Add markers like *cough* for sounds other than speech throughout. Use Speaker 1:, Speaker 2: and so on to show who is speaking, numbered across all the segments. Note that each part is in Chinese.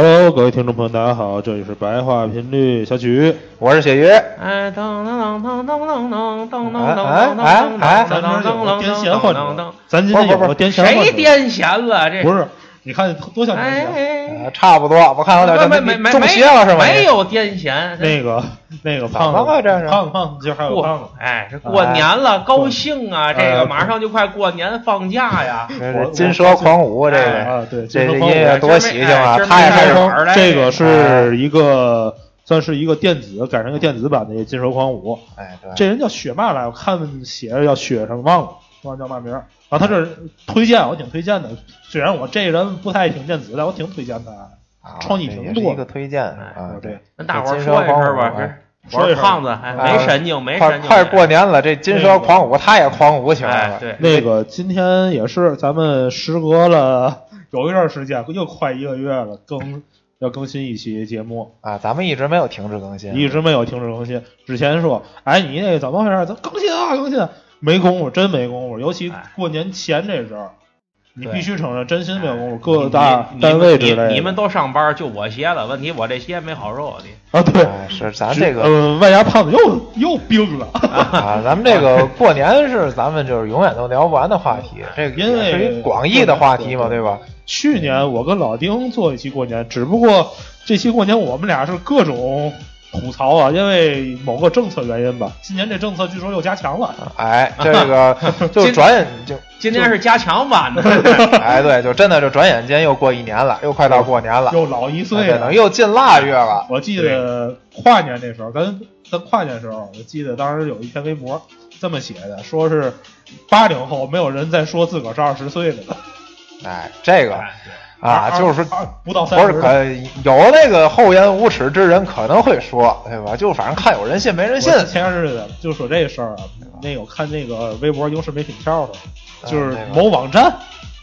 Speaker 1: Hello，各位听众朋友，大家好，这里是白话频率小曲，
Speaker 2: 我是雪鱼。
Speaker 3: 哎，噔噔噔噔噔噔噔噔噔
Speaker 2: 噔噔噔
Speaker 1: 噔噔噔噔，谁癫痫患者，咱今
Speaker 2: 不是不是
Speaker 1: 天有个癫痫患者，
Speaker 3: 谁癫痫了？这
Speaker 1: 不是，你看多像癫痫，
Speaker 2: 差不多，我看有点
Speaker 3: 没没没
Speaker 2: 中邪了是吗？
Speaker 3: 没有癫痫，
Speaker 1: 那个那个胖子？胖子胖子，今儿还有胖子
Speaker 3: 这过年了，高兴啊！这
Speaker 1: 哎
Speaker 3: 个马上就快过年放假呀。
Speaker 2: 金蛇狂舞，这个
Speaker 1: 啊，对，
Speaker 2: 这这
Speaker 1: 金蛇狂舞
Speaker 2: 音乐多喜庆啊！他也是
Speaker 3: 今儿没玩儿来
Speaker 1: 这个是一个算是一个电子改成一个电子版的《金蛇狂舞》，
Speaker 2: 哎，对，
Speaker 1: 这人叫雪嘛来，我看写着叫雪什么忘了，忘了叫嘛名儿。然后他这儿推荐，我挺推荐的。虽然我这人不太爱听电子，但我挺推荐他。
Speaker 2: 啊
Speaker 1: 创意挺多
Speaker 2: 一个推荐啊
Speaker 1: 哎，
Speaker 2: 对。
Speaker 3: 跟大伙儿说一声吧，
Speaker 1: 说一声
Speaker 3: 胖子，哎，没神经，没神经。
Speaker 2: 快快过年了，这金蛇狂舞他也狂舞起来了。，
Speaker 3: 哎对，
Speaker 1: 那个今天也是，咱们时隔了有一段时间，又快一个月了，更要更新一期节目，
Speaker 2: 啊，咱们一直没有停止更新，
Speaker 1: 一直没有停止更新。之前说，哎，你那个怎么回事？咱更新啊，更新啊！没功夫，真没功夫。尤其过年前这阵儿，你必须承认，真心没有功夫。
Speaker 3: 你
Speaker 1: 各大
Speaker 3: 你
Speaker 1: 单位之类的，
Speaker 3: 你你们都上班，就我歇了。问题我这歇没好受的。
Speaker 1: 啊，对，
Speaker 2: 哎是咱这个
Speaker 1: 呃，外加胖子又又病了。
Speaker 2: 啊，咱们这个 *laughs* 过年是咱们就是永远都聊不完的话题，这个
Speaker 1: 因为
Speaker 2: 广义的话题嘛，
Speaker 1: 对
Speaker 2: 对吧？
Speaker 1: 去年我跟老丁做一期过年，只不过这期过年我们俩是各种吐槽啊，因为某个政策原因吧。今年这政策据说又加强了，
Speaker 2: 哎，这个 *laughs* 就
Speaker 3: 今
Speaker 2: 转眼就
Speaker 3: 今天是加强版的，*laughs*
Speaker 2: 哎，对，就真的就转眼间又过一年了，又快到过年了，
Speaker 1: 又老一岁了
Speaker 2: 哎。又进腊月了。
Speaker 1: 我记得跨年那时候，跟跟跨年时候，我记得当时有一篇微博这么写的，说是八零后没有人再说自个儿是二十岁的了
Speaker 2: 哎，这个
Speaker 3: 哎
Speaker 2: 啊，就是
Speaker 1: 二不到三十，
Speaker 2: 是可有那个厚颜无耻之人可能会说，对吧？就反正看有人信没人信
Speaker 1: 前些日子就说这事儿啊，那个我看那个微博优势媒体跳的，就是某网站。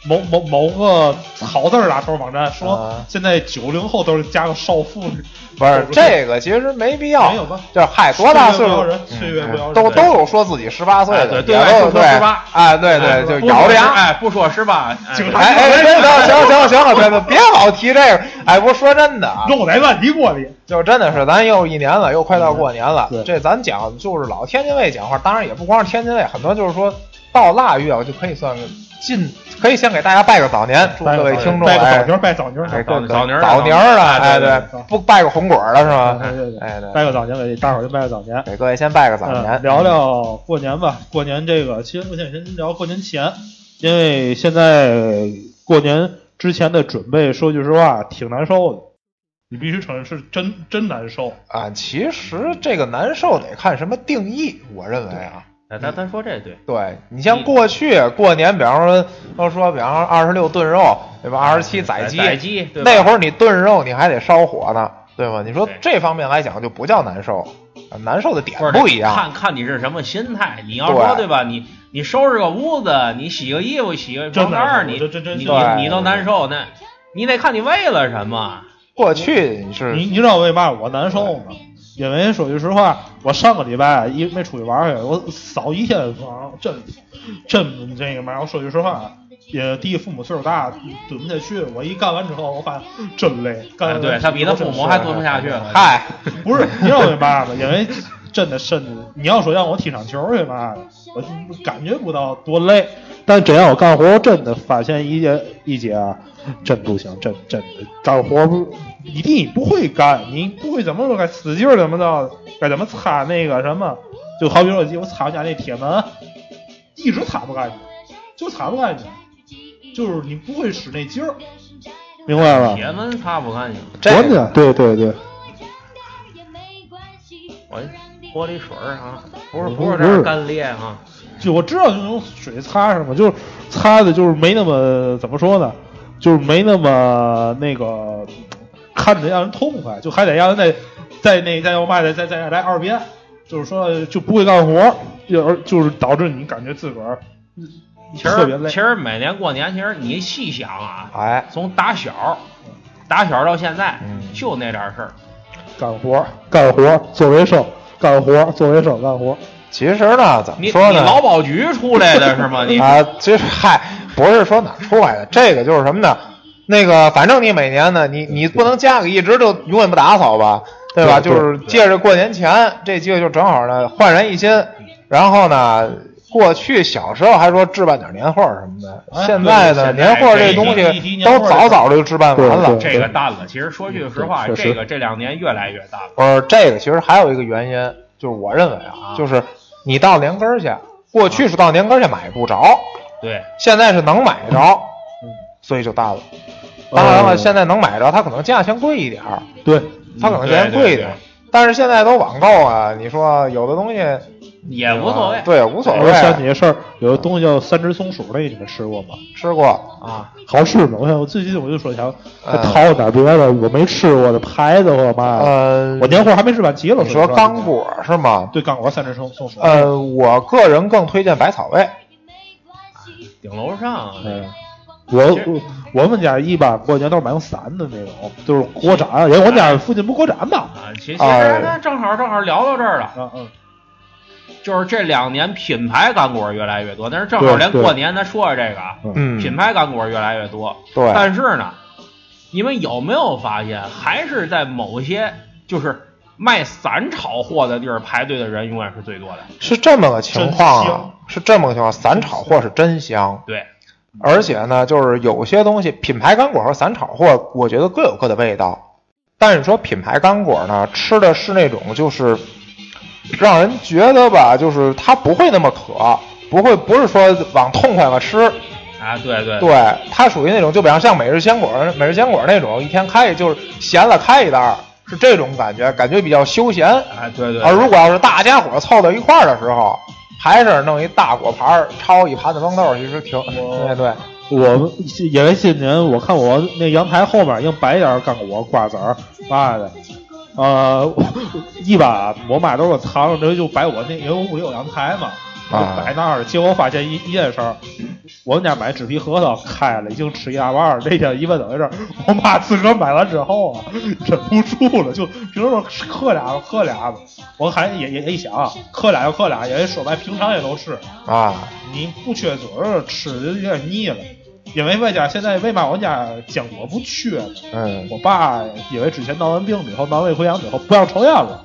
Speaker 1: 某某某个好字儿打头网站说
Speaker 2: 啊，
Speaker 1: 现在九零后都是加个少妇，*laughs*
Speaker 2: 不是这个，其实没必要
Speaker 1: 没。有吧？
Speaker 2: 就是嗨，多大岁数
Speaker 1: 人，岁月不饶人，
Speaker 2: 都都有说自己十八岁的，
Speaker 3: 哎对对
Speaker 2: 对
Speaker 3: 18
Speaker 2: 哎，对
Speaker 3: 哎
Speaker 2: 对，就咬着牙。
Speaker 3: 哎，不说是吧？哎
Speaker 1: 警察
Speaker 2: 哎哎，行行行行了，别别别老提这个。哎，不是说真的啊，
Speaker 1: 肉在烂泥锅里。
Speaker 2: 就真的是咱又一年了，又快到过年了
Speaker 1: 对。
Speaker 2: 这咱讲就是老天津卫讲话，当然也不光是天津卫，很多就是说到腊月，我就可以算个进，可以先给大家拜个早年，祝各位听众哎
Speaker 1: 拜个早年，拜早年，
Speaker 3: 早早年
Speaker 2: 早年儿了，
Speaker 3: 哎
Speaker 2: 哎
Speaker 3: 对
Speaker 2: 对，不拜个红果儿了是吗？
Speaker 1: 对对对，
Speaker 2: 哎，
Speaker 1: 拜个早年给大伙儿就拜个早年。
Speaker 2: 给各位先拜个早
Speaker 1: 嗯，
Speaker 2: 年，
Speaker 1: 聊聊过年吧。过年这个，其实我想先聊过年前，因为现在过年之前的准备，说句实话挺难受的。你必须承认是真真难受。
Speaker 2: 啊。其实这个难受得看什么定义，我认为啊。
Speaker 3: 他他他说这对，
Speaker 2: 对你像过去过年，比方说都说，比方说二十六炖肉，对吧？二十七宰鸡，
Speaker 3: 宰鸡，
Speaker 2: 那会儿你炖肉你还得烧火呢，对吗？你说这方面来讲就不叫难受，啊难受的点
Speaker 3: 不
Speaker 2: 一样。
Speaker 3: 看看你是什么心态。你要说
Speaker 2: 对
Speaker 3: 对吧？你你收拾个屋子，你洗个衣服，洗个床单你你你你都难受，那你得看你为了什么。
Speaker 2: 过去你是
Speaker 1: 你你知道为嘛我难受吗？因为说句实话，我上个礼拜一没出去玩去，我扫一天房，真真这个嘛。我说句实话，也第一父母岁数大，蹲不下去。我一干完之后，我发现真累。干
Speaker 3: 哎对他比他父母还蹲不下去了。
Speaker 2: 嗨，
Speaker 1: 不是，你知道为嘛吗？因为真的身子，你要说让我踢场球去嘛的，我感觉不到多累。但真让我干活，我真的发现一节一节啊，真不行，真真的干活不一定你不会干，你不会怎么说该使劲儿怎么着，该怎么擦那个什么，就好比说我擦我家那铁门，一直擦不干净，就擦不干净，就是你不会使那劲儿，明白吧？
Speaker 3: 铁门擦不干净，
Speaker 2: 这个。
Speaker 1: 真的，对对。对。
Speaker 3: 我玻璃水儿啊，不是
Speaker 1: 不
Speaker 3: 不是
Speaker 1: 是不是
Speaker 3: 这样干裂啊，
Speaker 1: 就我知道就用水擦什么，就是擦的，就是没那么怎么说呢，就是没那么那个看着让人痛快，就还得让人再再那再要嘛再再再来二遍，就是说就不会干活，就就是导致你感觉自个儿
Speaker 3: 其
Speaker 1: 特别累
Speaker 3: 实其。实每年过年，其实你细想啊，
Speaker 2: 哎，
Speaker 3: 从打小打小到现在，
Speaker 2: 嗯
Speaker 3: 就那点事儿。
Speaker 1: 干活干活做卫生，干活做卫生干活。
Speaker 2: 其实呢，怎么说呢？
Speaker 3: 你劳保局出来的是吗？你
Speaker 2: 啊，其实嗨，不是说哪儿出来的，这个就是什么呢？那个反正你每年呢，你你不能家里一直就永远不打扫吧，对吧？
Speaker 1: 对
Speaker 2: 就是借着过年前这机会，就正好呢焕然一新。然后呢，过去小时候还说置办点年货什么的，
Speaker 1: 哎
Speaker 2: 现在
Speaker 3: 呢
Speaker 2: 年货这东西都早早的就置办完了。
Speaker 3: 这个淡了。其实说句实话，这个这两年越来越淡了。
Speaker 2: 不是，这个其实还有一个原因，就是我认为啊，就是你到年根儿去，过去是到年根儿去买不着，
Speaker 3: 对，
Speaker 2: 现在是能买着，嗯所以就淡了。当然了，现在能买着，它可能价钱贵一点儿，
Speaker 1: 对，
Speaker 2: 它可能价钱贵一点儿，但是现在都网购啊，你说有的东西
Speaker 3: 也无所谓。
Speaker 2: 对，无所
Speaker 1: 我想
Speaker 2: 谓。
Speaker 1: 起个事儿，有的东西叫三只松鼠，那你们吃过吗？
Speaker 2: 吃过，
Speaker 3: 啊，
Speaker 1: 好吃吗？我想我最近我就说想
Speaker 2: 嗯
Speaker 1: 淘点别的我没吃过的牌子或者嘛的，
Speaker 2: 呃，
Speaker 1: 我年货还没吃完齐了。
Speaker 2: 你说刚果是吗？
Speaker 1: 对刚果三只松松鼠，
Speaker 2: 呃，我个人更推荐百草味。
Speaker 3: 顶楼上
Speaker 1: 嗯，我我我们家一般过年都是买用散的那种，就是国展，因为我们家附近不国展嘛。
Speaker 3: 啊，其实那正好正好聊到这儿了，
Speaker 1: 嗯嗯，
Speaker 3: 就是这两年品牌干果越来越多，但是正好连过年咱说说这个啊，
Speaker 2: 嗯，
Speaker 3: 品牌干果越来越多，
Speaker 2: 对，
Speaker 3: 但是呢，你们有没有发现，还是在某些就是卖散炒货的地儿排队的人永远是最多的？
Speaker 2: 是这么个情况啊是这么个情况。散炒货是真香，
Speaker 3: 对，
Speaker 2: 而且呢，就是有些东西，品牌干果和散炒货，我觉得各有各的味道。但是说品牌干果呢，吃的是那种就是让人觉得吧，就是它不会那么渴，不会不是说往痛快了吃，
Speaker 3: 啊，对对
Speaker 2: 对，它属于那种就比方像每日鲜果、每日鲜果那种，一天开就是闲了开一袋儿，是这种感觉，感觉比较休闲。
Speaker 3: 啊，对对，
Speaker 2: 而如果要是大家伙凑到一块儿的时候，还是弄一大果盘儿，焯一盘子豌豆，其实挺对对。
Speaker 1: 我因为今年我看我那阳台后面已经摆点干果、瓜子儿嘛的，呃，一般我妈都是藏着这就摆我那，因为我屋里有阳台嘛，就
Speaker 2: 啊
Speaker 1: 摆那儿。结果发现一一件事儿，我们家买纸皮核桃开了，已经吃一大半儿。那天一问怎么回事，我妈自个儿买完之后啊，忍不住了，就平时说嗑俩吧嗑俩吧，我还也也也一想，嗑俩就嗑俩，因为说白平常也都吃。
Speaker 2: 啊，
Speaker 1: 你不缺嘴儿，吃的有点腻了。因为外家现在为嘛我家坚果不缺呢？
Speaker 2: 嗯
Speaker 1: 我爸因为之前闹完病以后，闹胃溃疡以后不让抽烟了，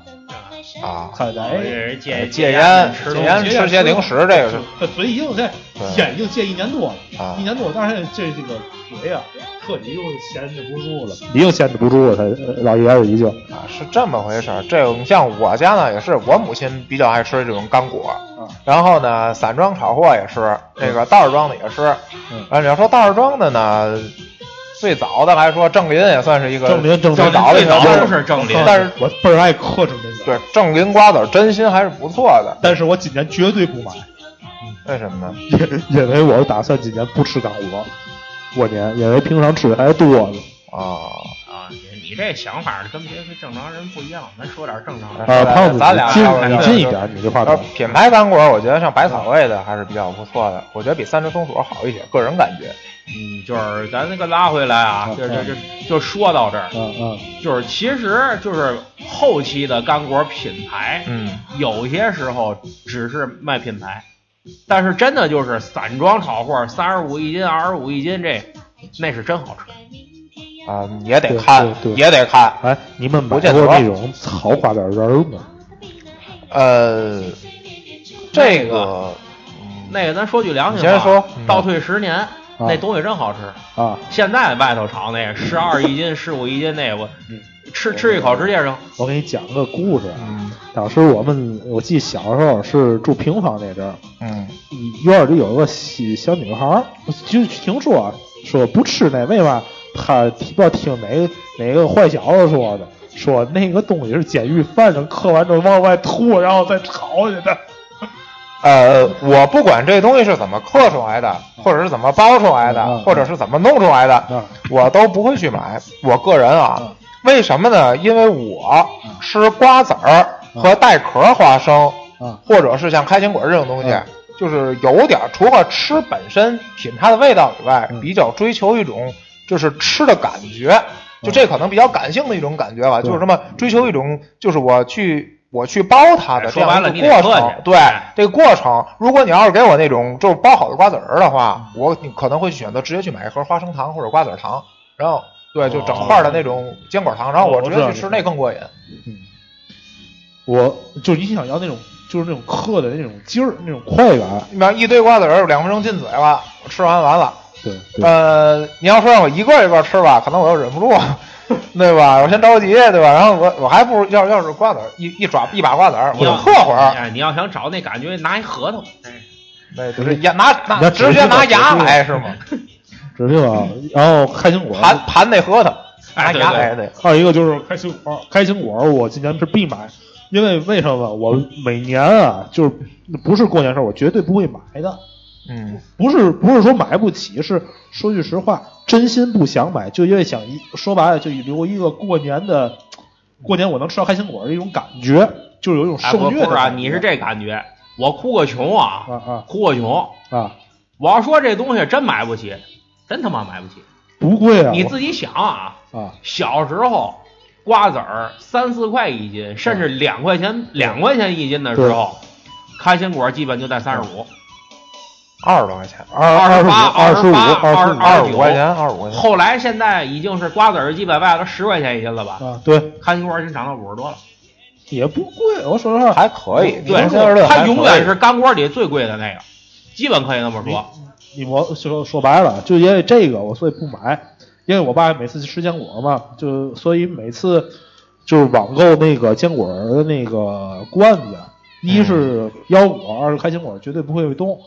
Speaker 2: 啊，
Speaker 1: 他在
Speaker 3: 我这是戒
Speaker 2: 戒烟戒烟，吃些零食这个是
Speaker 1: 他嘴已经在
Speaker 2: 对
Speaker 1: 烟已经戒一年多了，
Speaker 2: 啊
Speaker 1: 一年多，但是这这个嘴啊，彻底又闲着不住了，已经闲着不住了，他老爷子已经
Speaker 2: 啊，是这么回事儿。这个你像我家呢，也是我母亲比较爱吃这种干果，
Speaker 1: 啊，
Speaker 2: 然后呢，散装炒货也吃，那个袋儿装的也吃。
Speaker 1: 嗯
Speaker 2: 啊，你要说袋儿装的呢，最早的来说，郑林也算是一个
Speaker 1: 正林正林
Speaker 2: 最早的
Speaker 3: 最早都是正林
Speaker 2: 但是
Speaker 1: 我倍儿爱嗑正林子，
Speaker 2: 对正林瓜子儿真心还是不错的。
Speaker 1: 但是我今年绝对不买，
Speaker 2: 为什么呢？
Speaker 1: 因因为我打算今年不吃干果，过年，因为平常吃的还多呢。
Speaker 2: 啊，
Speaker 3: 啊，你你这想法跟别的正常人不一样，咱说点正常的。
Speaker 1: 啊，胖子，
Speaker 2: 咱俩
Speaker 1: 你近你近一点，你这话
Speaker 2: 品牌干果，我觉得像百草味的还是比较不错的，我觉得比三只松鼠好一些，个人感觉。
Speaker 3: 嗯，就是咱那个拉回来啊，
Speaker 1: 嗯
Speaker 3: 就就就就说到这儿，
Speaker 1: 嗯嗯，
Speaker 3: 就是其实就是后期的干果品牌，
Speaker 2: 嗯，
Speaker 3: 有些时候只是卖品牌，但是真的就是散装炒货，三十五一斤、二十五一斤，这那是真好吃。
Speaker 2: 啊，也得看也得看。
Speaker 1: 哎，你们买
Speaker 2: 不见得
Speaker 1: 过那种草瓜子仁儿吗？
Speaker 2: 呃，这个，
Speaker 3: 那个咱说句良心话，
Speaker 2: 先说嗯
Speaker 3: 倒退十年，那东西真好吃。
Speaker 1: 啊，
Speaker 3: 现在外头炒那个 *laughs* 十二一斤、十五一斤那个，我
Speaker 1: 嗯
Speaker 3: 吃吃一口直接扔。
Speaker 1: 我给你讲个故事啊。
Speaker 2: 嗯
Speaker 1: 当时我们，我记得小时候是住平房那阵儿，
Speaker 2: 嗯
Speaker 1: 院里有个小小女孩儿，就听说说不吃那，为嘛？她不知道听哪个哪个坏小子说的，说那个东西是监狱犯人嗑完之后往外吐，然后再炒去的。
Speaker 2: 呃，我不管这东西是怎么刻出来的，或者是怎么包出来的，
Speaker 1: 嗯。
Speaker 2: 或者是怎么弄出来的，
Speaker 1: 啊
Speaker 2: 我都不会去买。我个人啊
Speaker 1: 嗯，
Speaker 2: 为什么呢？因为我吃瓜子儿和带壳花生，
Speaker 1: 啊
Speaker 2: 或者是像开心果这种东西
Speaker 1: 嗯，
Speaker 2: 就是有点儿除了吃本身品它的味道以外
Speaker 1: 嗯，
Speaker 2: 比较追求一种就是吃的感觉。就这可能比较感性的一种感觉吧，就是什么追求一种，就是我去我去包它的这
Speaker 3: 说白了
Speaker 2: 样一个过程。对这个过程，如果你要是给我那种就是包好的瓜子儿的话，我可能会选择直接去买一盒花生糖或者瓜子儿糖，然后对，就整块的那种坚果糖，然后我直接去吃那更过瘾。
Speaker 1: 我就是你想要那种就是那种嗑的那种劲儿，那种快感。
Speaker 2: 你比方一堆瓜子儿，两分钟进嘴了，吃完完了。
Speaker 1: 对对，
Speaker 2: 呃，你要说让我一个一个吃吧，可能我又忍不住，*laughs* 对吧？我先着急，对吧？然后我我还不如要要是瓜子儿一一抓一把瓜子儿，我就
Speaker 3: 你要
Speaker 2: 嗑会儿，
Speaker 3: 哎，你要想找那感觉，拿一核桃，哎
Speaker 2: 那就是牙拿拿直接拿牙来是吗？*laughs*
Speaker 1: 指定啊。然后开心果，
Speaker 2: 盘盘那核桃，拿牙来的。
Speaker 1: 还有一个就是开心果，开心果我今年是必买，因为为什么？我每年啊，就是不是过年时候，我绝对不会买的。
Speaker 2: 嗯，
Speaker 1: 不是不是说买不起，是说句实话，真心不想买，就因为想一说白了，就留一个过年的，过年我能吃到开心果的一种感觉，就是有一种
Speaker 3: 哎，
Speaker 1: 受
Speaker 3: 不不是啊，
Speaker 1: 虐的感觉。
Speaker 3: 你是这感觉，我哭个穷啊，
Speaker 1: 啊啊
Speaker 3: 哭个穷。
Speaker 1: 啊，
Speaker 3: 我要说这东西真买不起，真他妈买不起。
Speaker 1: 不贵啊！
Speaker 3: 你自己想啊，
Speaker 1: 啊，
Speaker 3: 小时候瓜子儿三四块一斤，甚至两块钱两块钱一斤的时候，开心果基本就在三十五。
Speaker 2: 二十多块钱，
Speaker 1: 二二十五、二十五、二十五
Speaker 2: 二十五块钱，二十五块钱。
Speaker 3: 后来现在已经是瓜子儿基本卖到十块钱一斤了吧？
Speaker 1: 啊，对，
Speaker 3: 开心果已经涨到五十多了。
Speaker 1: 也不贵。我说实话，
Speaker 2: 还可以，
Speaker 3: 对它永远是干果里最贵的那个，基本可以那么说。
Speaker 1: 你我说说白了，就因为这个我所以不买，因为我爸每次吃坚果嘛，就所以每次就是网购那个坚果的那个罐子，一是腰果，二是开心果，绝对不会动，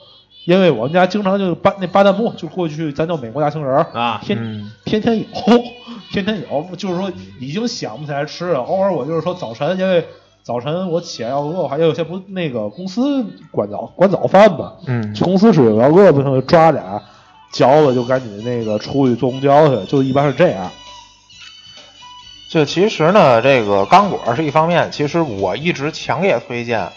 Speaker 1: 因为我们家经常就巴那巴旦木，就过去咱叫美国大杏仁儿，
Speaker 3: 啊，
Speaker 1: 天、
Speaker 2: 嗯
Speaker 1: 天天有，*laughs* 天天有，就是说已经想不起来吃了，偶尔我就是说早晨，因为早晨我起来要饿，还有些不那个公司管早管早饭嘛。
Speaker 2: 嗯
Speaker 1: 去公司吃，要饿不行就抓俩嚼了，就赶紧那个出去坐公交去，就一般是这样。
Speaker 2: 就其实呢，这个干果是一方面，其实我一直强烈推荐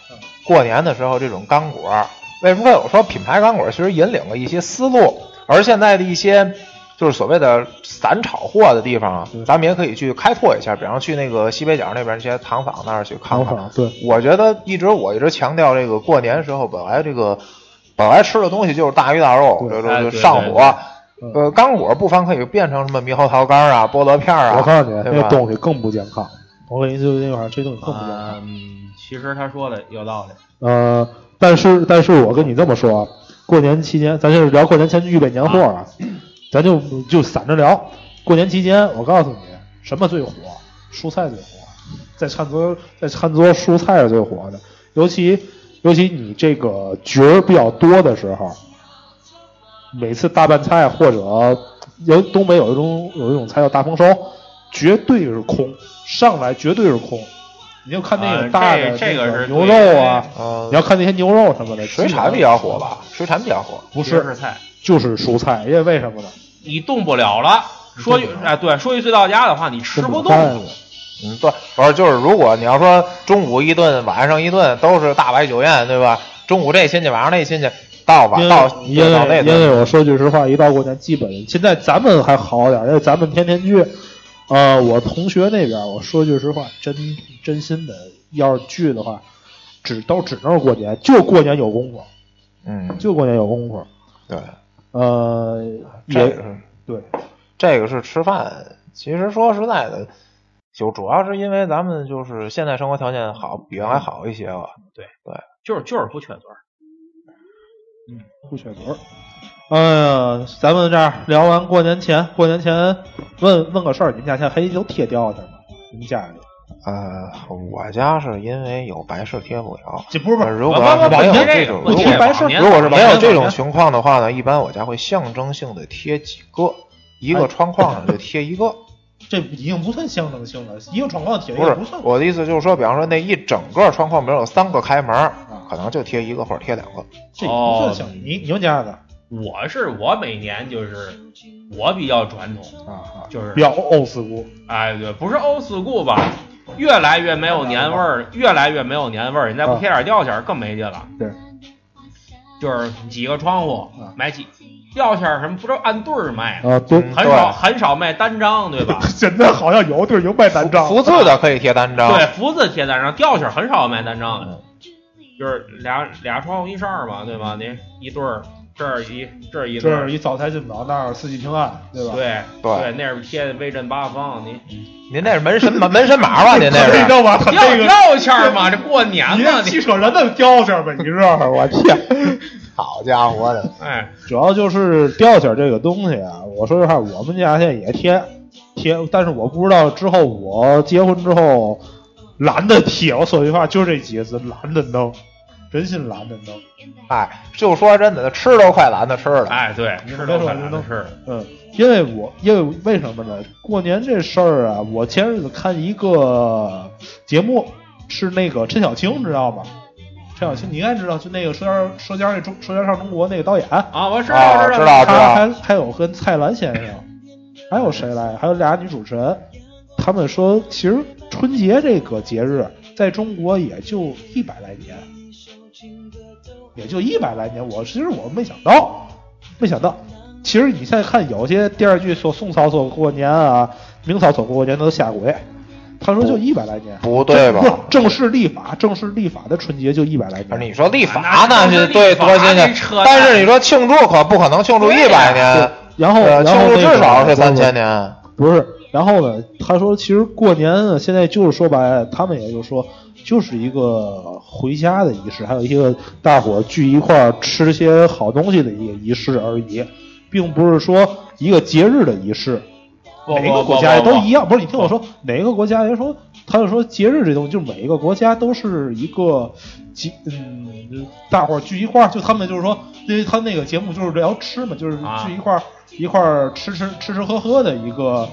Speaker 2: 过年的时候这种干果。为什么我说品牌干果其实引领了一些思路，而现在的一些就是所谓的散炒货的地方啊，咱们也可以去开拓一下，比方去那个西北角那边这些糖坊那儿去看看。
Speaker 1: 对，
Speaker 2: 我觉得一直我一直强调这个过年时候本来这个本来吃的东西就是大鱼大肉，上火。
Speaker 1: 嗯
Speaker 2: 呃，干果不妨可以变成什么猕猴桃干啊、菠萝片啊。
Speaker 1: 我告诉你，那东西更不健康。我跟你说那会儿，这东西更不健康。
Speaker 3: 嗯，其实他说的有道理。
Speaker 1: 呃，但是但是我跟你这么说，过年期间，咱就是聊过年前预备年货啊，咱就就散着聊。过年期间，我告诉你，什么最火？蔬菜最火，在餐桌在餐桌蔬菜是最火的，尤其尤其你这个角儿比较多的时候，每次大拌菜或者有东北有一种有一种菜叫大丰收，绝对是空，上来绝对是空。你就看那
Speaker 3: 啊
Speaker 1: 个大的、
Speaker 3: 这这个是
Speaker 1: 牛肉啊，
Speaker 2: 呃
Speaker 1: 你，要看那些牛肉什么的，
Speaker 2: 水产比较火吧？水产比较火。
Speaker 1: 不是，
Speaker 3: 日菜，
Speaker 1: 就是蔬菜，因为为什么呢？
Speaker 3: 你动不了了。说句哎，对，说句最到家的话，你吃不动
Speaker 2: 嗯，对，不是，就是如果你要说中午一顿，晚上一顿都是大摆酒宴，对吧？中午这亲戚，晚上那亲戚，到晚
Speaker 1: 因
Speaker 2: 到到那
Speaker 1: 为因为，我说句实话，一到过年，基本现在咱们还好点儿，因为咱们天天聚。呃，我同学那边，我说句实话，真真心的，要是聚的话，只都只能是过年，就过年有功夫，
Speaker 2: 嗯，
Speaker 1: 就过年有功夫。
Speaker 2: 对，
Speaker 1: 呃，也
Speaker 2: 这个是
Speaker 1: 对，
Speaker 2: 这个是吃饭。其实说实在的，就主要是因为咱们就是现在生活条件好，比原来好一些了。
Speaker 3: 就是就是不缺嘴儿。
Speaker 1: 不缺嘴儿。哎呀，咱们这儿聊完过年前，过年前问问个事儿，你们家现在还有贴吊去吗？你们家里？
Speaker 2: 呃，我家是因为有白事贴不了。
Speaker 1: 这不是不是，
Speaker 2: 如果要是没有这种，如果
Speaker 1: 白事
Speaker 2: 如果是没有这种情况的话呢，一般我家会象征性的贴几个，一
Speaker 1: 哎
Speaker 2: 个窗框上就贴一个。*laughs*
Speaker 1: 这已经不算象征性了，一个窗框贴一个不算。
Speaker 2: 我的意思就是说，比方说那一整个窗框，比如有三个开门，可能就贴一个或者贴两个。
Speaker 1: 这也不算象征。你你们家的
Speaker 3: 我是我每年就是我比较传统，
Speaker 1: 啊啊，
Speaker 3: 就是
Speaker 1: 比较欧斯古
Speaker 3: 哎对，不是 old school 吧，越来越没有年味儿，越来越没有年味儿。你再不贴点吊钱儿更没劲了。
Speaker 1: 对，
Speaker 3: 就是几个窗户
Speaker 1: 啊
Speaker 3: 买几吊钱儿什么，不知道按对儿卖，
Speaker 1: 啊，对，
Speaker 2: 嗯
Speaker 3: 很少很少卖单张，对吧？*laughs*
Speaker 1: 现在好像有对儿有卖单张
Speaker 2: 福字的可以贴单张。
Speaker 3: 对，福字贴单张，吊钱儿很少卖单张的，就是俩俩窗户一扇儿嘛，对吧？你一对儿这儿一这儿一
Speaker 1: 这儿一招财进宝，那儿四季平安，对吧？
Speaker 3: 对
Speaker 2: 对
Speaker 3: 那是贴的威震八方，您
Speaker 2: 您那是门神吗？门神马吧？您那是
Speaker 1: 你知
Speaker 2: 是？
Speaker 1: 道吧？他
Speaker 3: 要
Speaker 1: 这个
Speaker 3: 要钱儿嘛，这过年
Speaker 1: 你
Speaker 3: 嘛，你
Speaker 1: 这汽车人的吊钱吧？你知道吗？我天！*laughs*
Speaker 2: 好家伙的！*laughs*
Speaker 3: 哎，
Speaker 1: 主要就是吊钱这个东西啊，我说实话，我们家现在也贴贴，但是我不知道之后我结婚之后懒得贴。我说句话，就这几个字，懒得弄，真心懒得弄。
Speaker 2: 哎，就说真的，吃都快懒得吃了。
Speaker 3: 哎，对，吃都快懒得吃了。
Speaker 1: 嗯，因为我因为为什么呢？过年这事儿啊，我前日子看一个节目，是那个陈小青，知道吗？陈小青，你应该知道，就那个《舌尖舌尖那中舌尖上中国》那个导演，
Speaker 3: 啊，我知
Speaker 2: 啊
Speaker 3: 道，
Speaker 2: 知道
Speaker 1: 他还还有跟蔡澜先生，还有谁来？还有俩女主持人，他们说，其实春节这个节日在中国也就一百来年，也就一百来年。我其实我没想到，没想到，其实你现在看有些电视剧说宋朝说过年啊，明朝说过年都下鬼。他说就一百来年，
Speaker 2: 不对吧
Speaker 1: 不是正式立法，正式立法的春节就一百来年。
Speaker 2: 你说立法
Speaker 3: 那
Speaker 2: 那是对多新鲜但是你说庆祝可不可能庆祝一百年，
Speaker 1: 然后，
Speaker 2: 呃，
Speaker 1: 然后
Speaker 2: 至少是三千年。
Speaker 1: 不是，然后呢？他说，其实过年，现在就是说白了，他们也就说，就是一个回家的仪式，还有一个大伙儿聚一块儿吃些好东西的一个仪式而已，并不是说一个节日的仪式。
Speaker 3: 不
Speaker 1: 每个国家
Speaker 3: 不不
Speaker 1: 都一样，不是你听我说，哪个国家也说，他就说节日这东西，就每一个国家都是一个节，嗯，大伙儿聚一块儿，就他们就是说，因为他那个节目就是聊吃嘛，就是
Speaker 3: 啊
Speaker 1: 聚一块儿、一块儿吃吃吃吃喝喝的一个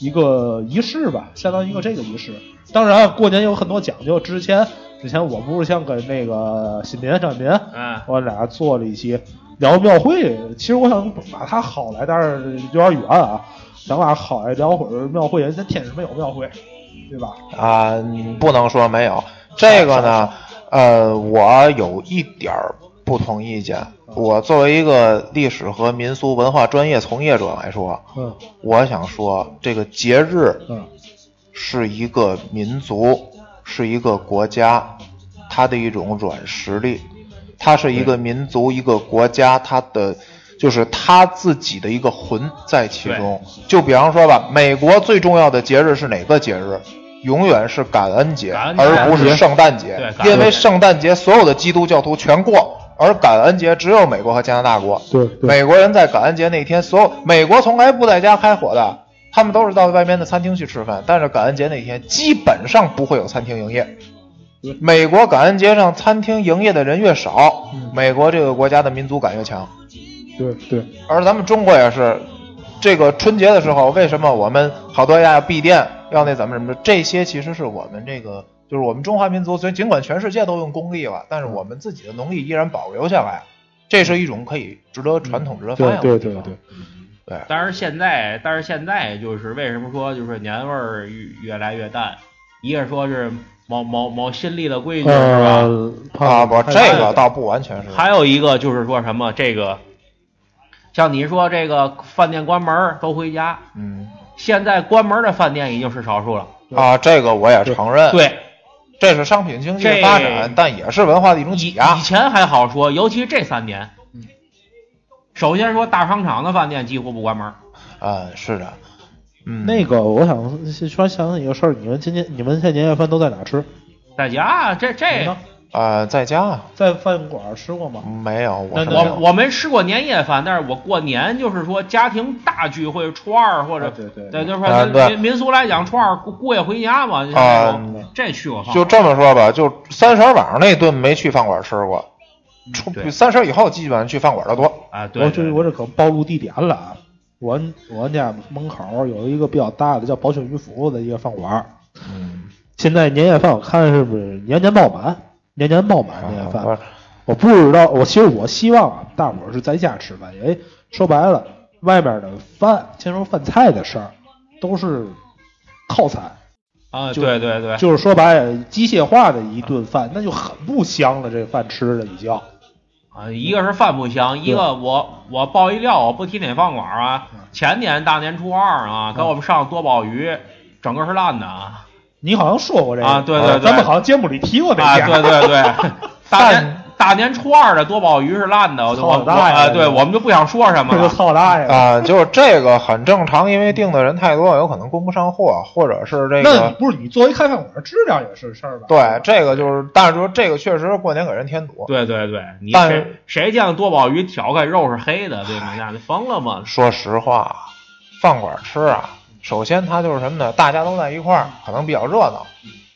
Speaker 1: 一个仪式吧，相当于一个这个仪式。当然，过年有很多讲究，之前之前我不是像跟那个新民张民，
Speaker 3: 嗯，
Speaker 1: 我俩做了一期聊庙会，其实我想把它薅来，但是有点远啊，想把它薅来聊会儿庙会。人家天津没有庙会，对吧？
Speaker 2: 啊、嗯不能说没有这个呢。呃，我有一点儿不同意见。我作为一个历史和民俗文化专业从业者来说，
Speaker 1: 嗯。
Speaker 2: 我想说，这个节日
Speaker 1: 嗯。
Speaker 2: 是一个民族，是一个国家，它的一种软实力，它是一个民族、一个国家，它的就是它自己的一个魂在其中。就比方说吧，美国最重要的节日是哪个节日？永远是感恩节，
Speaker 3: 恩节。
Speaker 2: 而不是圣诞节。因为圣诞节所有的基督教徒全过，而感恩节只有美国和加拿大国。
Speaker 1: 对对
Speaker 2: 美国人在感恩节那天，所有美国从来不在家开火的，他们都是到外面的餐厅去吃饭。但是感恩节那天基本上不会有餐厅营业。美国感恩节上餐厅营业的人越少，
Speaker 1: 嗯
Speaker 2: 美国这个国家的民族感越强。
Speaker 1: 对对，
Speaker 2: 而咱们中国也是，这个春节的时候，为什么我们好多呀要闭店，要那怎么怎么？这些其实是我们这个，就是我们中华民族，虽然尽管全世界都用公历了，但是我们自己的农历依然保留下来，这是一种可以值得传统、值得发扬的地方。
Speaker 1: 对对对，
Speaker 2: 对
Speaker 3: 但是现在，但是现在就是为什么说就是年味儿越越来越淡？一个说是某某某新立的规矩是吧？
Speaker 1: 呃，
Speaker 2: 啊，不，这个倒不完全是。
Speaker 3: 还有一个就是说什么这个，像你说这个饭店关门儿都回家，
Speaker 2: 嗯
Speaker 3: 现在关门儿的饭店已经是少数了。
Speaker 2: 啊，这个我也承认。，
Speaker 3: 对，
Speaker 2: 这是商品经济
Speaker 3: 的
Speaker 2: 发展，但也是文化的一种挤压
Speaker 3: 以。前还好说，尤其这三年。首先说大商场的饭店几乎不关门啊，
Speaker 2: 嗯，是的。嗯，
Speaker 1: 那个，我想突然想起一个事儿，你们今年你们在年夜饭都在哪吃？
Speaker 3: 在家这这
Speaker 1: 呢，
Speaker 2: 呃，在家
Speaker 1: 在饭馆吃过吗？
Speaker 2: 没有，我是没有。
Speaker 3: 我我没吃过年夜饭，但是我过年就是说家庭大聚会初二或者
Speaker 1: 啊对对
Speaker 3: 对，就是说民民俗来讲初二过过夜回家嘛，就是那
Speaker 2: 啊
Speaker 3: 种这去过饭
Speaker 2: 就这么说吧，就三十晚上那顿没去饭馆吃过，出
Speaker 3: 对
Speaker 2: 三十以后基本上去饭馆的多。
Speaker 3: 啊，对，
Speaker 1: 我
Speaker 3: 对
Speaker 1: 这我这可暴露地点了啊！我我家门口有一个比较大的叫宝兴鱼府的一个饭馆，
Speaker 2: 嗯，
Speaker 1: 现在年夜饭我看是不是年年爆满？年年爆满年夜饭。
Speaker 2: 啊
Speaker 1: 我不知道，我其实我希望啊，大伙儿是在家吃饭，因为说白了，外面的饭，先说饭菜的事儿，都是靠餐，
Speaker 3: 啊，对对对，
Speaker 1: 就是说白了，机械化的一顿饭，那就很不香了。这个饭吃的已经，
Speaker 3: 啊，一个是饭不香，一个我我爆一料，我不提哪饭馆啊。
Speaker 1: 嗯，
Speaker 3: 前年大年初二啊，给我们上多宝鱼，整个是烂的啊，
Speaker 1: 你好像说过这个
Speaker 3: 啊对对对
Speaker 1: 咱们好像节目里提过这
Speaker 3: 啊，
Speaker 1: 家，
Speaker 3: 对对对，*laughs* 大年大大年初二的多宝鱼是烂的，我
Speaker 1: 操大爷
Speaker 3: 啊，对我们就不想说什么了。*laughs*
Speaker 1: 操大爷！
Speaker 2: 啊，就是这个很正常，因为订的人太多，有可能供不上货，或者是这个那
Speaker 1: 不是你作为开饭馆，质量也是事儿吧？
Speaker 2: 对这个就是，但是说这个确实过年给人添堵。
Speaker 3: 对对对，你谁谁见多宝鱼挑开肉是黑的，对吗？那你疯了吗？
Speaker 2: 说实话，饭馆吃啊，首先它就是什么呢？大家都在一块儿，可能比较热闹。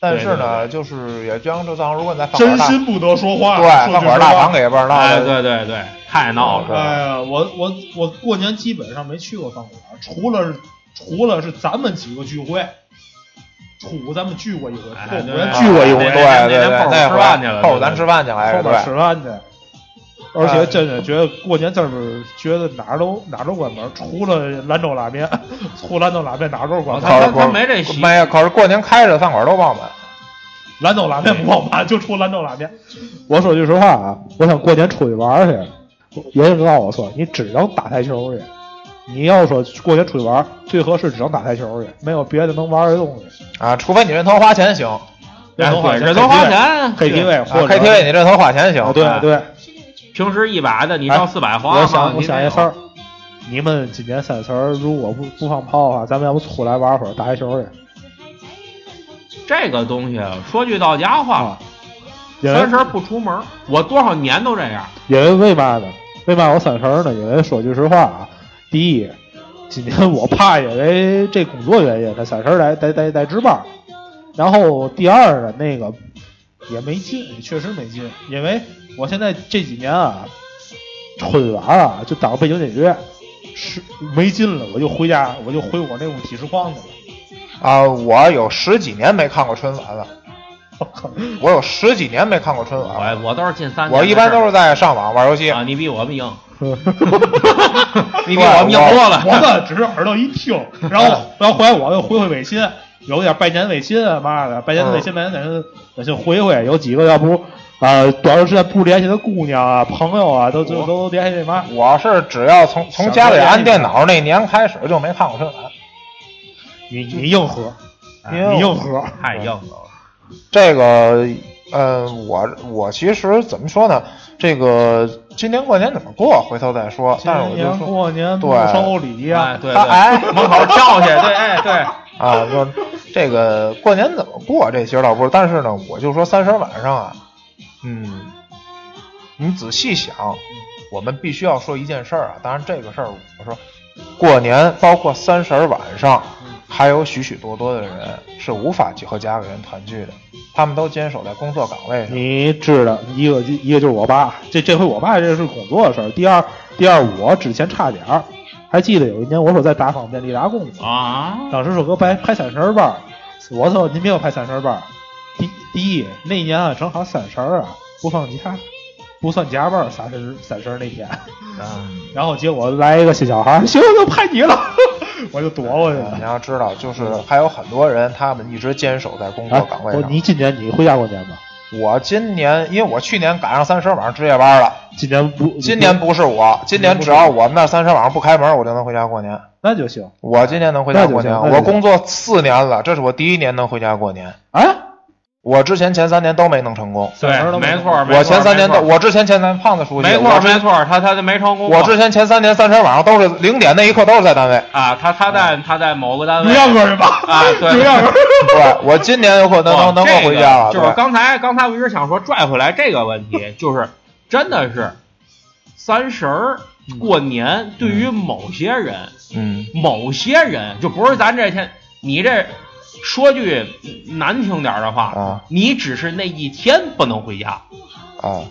Speaker 2: 但是呢，就是也就像这样，如果你在饭馆
Speaker 1: 真心不得说话。
Speaker 2: 对饭馆大堂给倍儿闹
Speaker 3: 哎，
Speaker 2: 的，
Speaker 3: 对对对，太闹了。
Speaker 1: 哎呀，我我我过年基本上没去过饭馆，除了是除了是咱们几个聚会，初五咱们聚过一回，
Speaker 3: 哎
Speaker 1: 过五
Speaker 3: 对
Speaker 1: 年聚过一回，
Speaker 3: 那
Speaker 2: 对对对，
Speaker 3: 那
Speaker 2: 那
Speaker 3: 后边吃饭去了
Speaker 2: 后咱吃饭去来着，对
Speaker 1: 后边。吃饭去。而且真的觉得过年这儿觉得哪儿都哪儿都关门，除了兰州拉面，*laughs* 除兰州拉面哪儿都是关门。
Speaker 3: 他他他没这习
Speaker 2: 没有，可是过年开着饭馆都爆满。
Speaker 1: 兰州拉面不爆满，就出兰州拉面。*laughs* 我说句实话啊，我想过年出去玩去，爷爷告诉我说，你只能打台球去。你要说过年出去玩，最合适只能打台球去，没有别的能玩的东西。
Speaker 2: 啊，除非你认头花钱行，啊
Speaker 1: 人头花钱，
Speaker 3: 这都花钱。
Speaker 1: KTV 或者
Speaker 2: KTV 你认头花钱行
Speaker 1: 啊，。对
Speaker 3: 哎
Speaker 1: 对。
Speaker 3: 平时一百的，你到四百花嘛
Speaker 1: 我想我想一事儿，你们今年三十儿如果不不放炮的话，咱们要不出来玩会儿打台球去
Speaker 3: 这个东西，说句到家话
Speaker 1: 啊，？
Speaker 3: 三十儿不出门，我多少年都这样。
Speaker 1: 因为为嘛呢？为嘛我三十儿呢？因为说句实话啊，第一，今年我怕因为这工作原因，他三十儿得得得得值班。然后第二呢，那个也没劲，确实没劲，因为我现在这几年啊，春晚啊就当背景音乐，是没劲了，我就回家，我就回我那屋提实况去了。
Speaker 2: 啊，我有十几年没看过春晚了，我有十几年没看过春晚了。
Speaker 3: 我我都是近三年。
Speaker 2: 我一般都是在上网玩游戏。
Speaker 3: 啊，你比我们硬，*laughs*
Speaker 1: 你
Speaker 3: 你比我们硬多了。
Speaker 1: 我呢只是耳朵一听，然后 *laughs* 然后回来我又回回微信，有点拜年微信啊嘛的，拜年微信拜年微信回回，有几个要不啊多长时间不联系的姑娘啊朋友啊，都都都联系嘛。
Speaker 2: 我是只要从从家里安电脑那年开始就没看过春晚。
Speaker 1: 你你硬核，你硬核，
Speaker 3: 太硬了。
Speaker 2: 这个，呃，我我其实怎么说呢？这个今年过年怎么过，回头再说。但是我就说
Speaker 1: 过年不
Speaker 2: 对
Speaker 1: 收礼
Speaker 3: 哎，
Speaker 1: 呀，
Speaker 3: 对
Speaker 2: 他哎，
Speaker 3: 门口跳去，对，哎对，*laughs*
Speaker 2: 啊，说这个过年怎么过，这其实倒不是。但是呢，我就说三十晚上啊，嗯，你仔细想，我们必须要说一件事儿啊。当然，这个事儿我说，过年包括三十晚上，还有许许多多的人是无法和家里人团聚的，他们都坚守在工作岗位上。
Speaker 1: 你知道一个一个就是我爸，这这回我爸这是工作的事儿。第二第二，我之前差点儿，还记得有一年我说在大方便利打工，
Speaker 3: 啊，
Speaker 1: 当时说给我排排三十儿班，我说您别排三十儿班儿。第第一那一年啊，正好三十儿啊，不放假，不算加班儿，三十三十那天。
Speaker 3: 啊，
Speaker 1: 然后结果来一个新小孩儿，行，就派你了，*laughs* 我就躲过去了你。
Speaker 2: 要知道，就是还有很多人，他们一直坚守在工作
Speaker 1: 哎
Speaker 2: 岗，位上。
Speaker 1: 我你今年你回家过年吗？
Speaker 2: 我今年，因为我去年赶上三十晚上值夜班了，
Speaker 1: 今年不，
Speaker 2: 今年不是我，今年只要我们那三十晚上不开门，我就能回家过年。
Speaker 1: 那就行。
Speaker 2: 我今年能回家过年，我工作四年了，这是我第一年能回家过年。
Speaker 1: 哎，
Speaker 2: 我之前前三年都没能成功，
Speaker 3: 对没
Speaker 1: 没
Speaker 3: 错，没错
Speaker 2: 我前三年都，我之前前三胖子书记，
Speaker 3: 没错没错，他他就没成功。
Speaker 2: 我之前前三年三十晚上都是零点那一刻都是在单位。
Speaker 3: 啊，他他在他在某个单位
Speaker 1: 不让个人吧？
Speaker 3: 啊，对。
Speaker 2: 对，我今年有可能能能够回家了。
Speaker 3: 就是
Speaker 2: 对
Speaker 3: 刚才刚才我一直想说拽回来这个问题，*laughs* 就是真的是三十儿过年对于某些人，
Speaker 2: 嗯，
Speaker 3: 某些人就不是咱这天，你这说句难听点儿的话，
Speaker 2: 啊。
Speaker 3: 你只是那一天不能回家，
Speaker 2: 啊，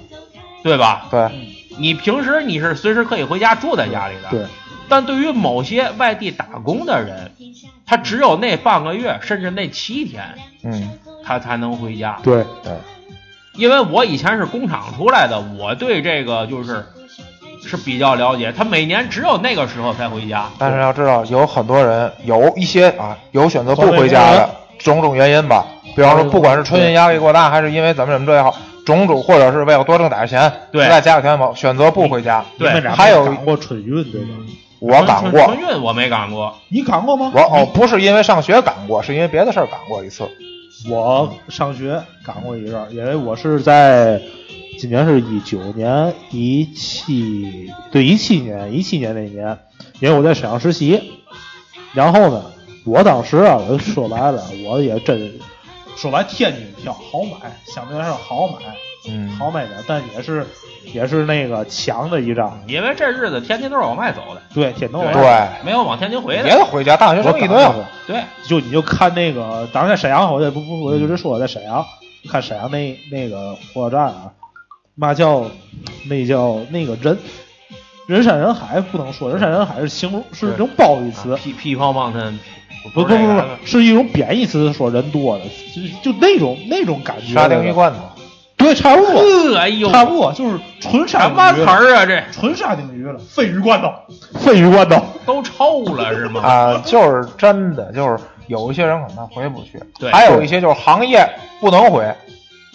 Speaker 3: 对吧？
Speaker 2: 对，
Speaker 3: 你平时你是随时可以回家住在家里的，
Speaker 1: 对，
Speaker 3: 但对于某些外地打工的人，他只有那半个月，甚至那七天，
Speaker 2: 嗯，
Speaker 3: 他才能回家。
Speaker 1: 对，
Speaker 2: 对，
Speaker 3: 因为我以前是工厂出来的，我对这个就是是比较了解。他每年只有那个时候才回家。
Speaker 2: 但是要知道，有很多人有一些啊，有选择不回家的种种原因吧。比方说，不管是春运压力过大，还是因为怎么怎么着也好，种种，或者是为了多挣点钱，
Speaker 3: 对
Speaker 2: 实在家里条件不好，选择不回家。
Speaker 3: 对
Speaker 2: 还有
Speaker 1: 过春运对吧？
Speaker 2: 我赶过
Speaker 3: 春春，运我没赶过，
Speaker 1: 你赶过吗？
Speaker 2: 我哦，不是因为上学赶过，是因为别的事儿赶过一次。
Speaker 1: 我上学赶过一阵儿，因为我是在今年是一九年，一七对一七年，一七年那年，因为我在沈阳实习，然后呢，我当时啊，我就说白了，我也真说白，天津票好买，相对来说好买，
Speaker 2: 嗯，
Speaker 1: 好买点，但也是也是那个抢的一张，
Speaker 3: 因为这日子天津都是往外走的，
Speaker 1: 对，天都
Speaker 3: 对
Speaker 2: 对，
Speaker 3: 没有往天津回
Speaker 2: 别
Speaker 3: 的。
Speaker 2: 的回家大学
Speaker 1: 我
Speaker 2: 生一堆啊，
Speaker 3: 对，
Speaker 1: 就你就看那个，当时在沈阳，我也不不，我就是说在沈阳，看沈阳那那个火车站啊，嘛叫那叫那个人人山人海，不能说人山人海是形容是一种褒义词，
Speaker 3: 屁屁泡冒腾，
Speaker 1: 不不不不，是一种贬义词，说人多的，就就那种那种感觉。
Speaker 2: 沙丁鱼罐头，
Speaker 1: 对，差不多，
Speaker 3: 呃，哎呦，
Speaker 1: 差不多就是纯沙
Speaker 3: 什么词儿啊？这。
Speaker 1: 纯沙丁鱼了，鲱鱼罐头，鲱鱼罐头。
Speaker 3: 都臭了是吗？
Speaker 2: 啊，就是真的，就是有一些人可能回不去，
Speaker 3: 对。
Speaker 2: 还有一些就是行业不能回，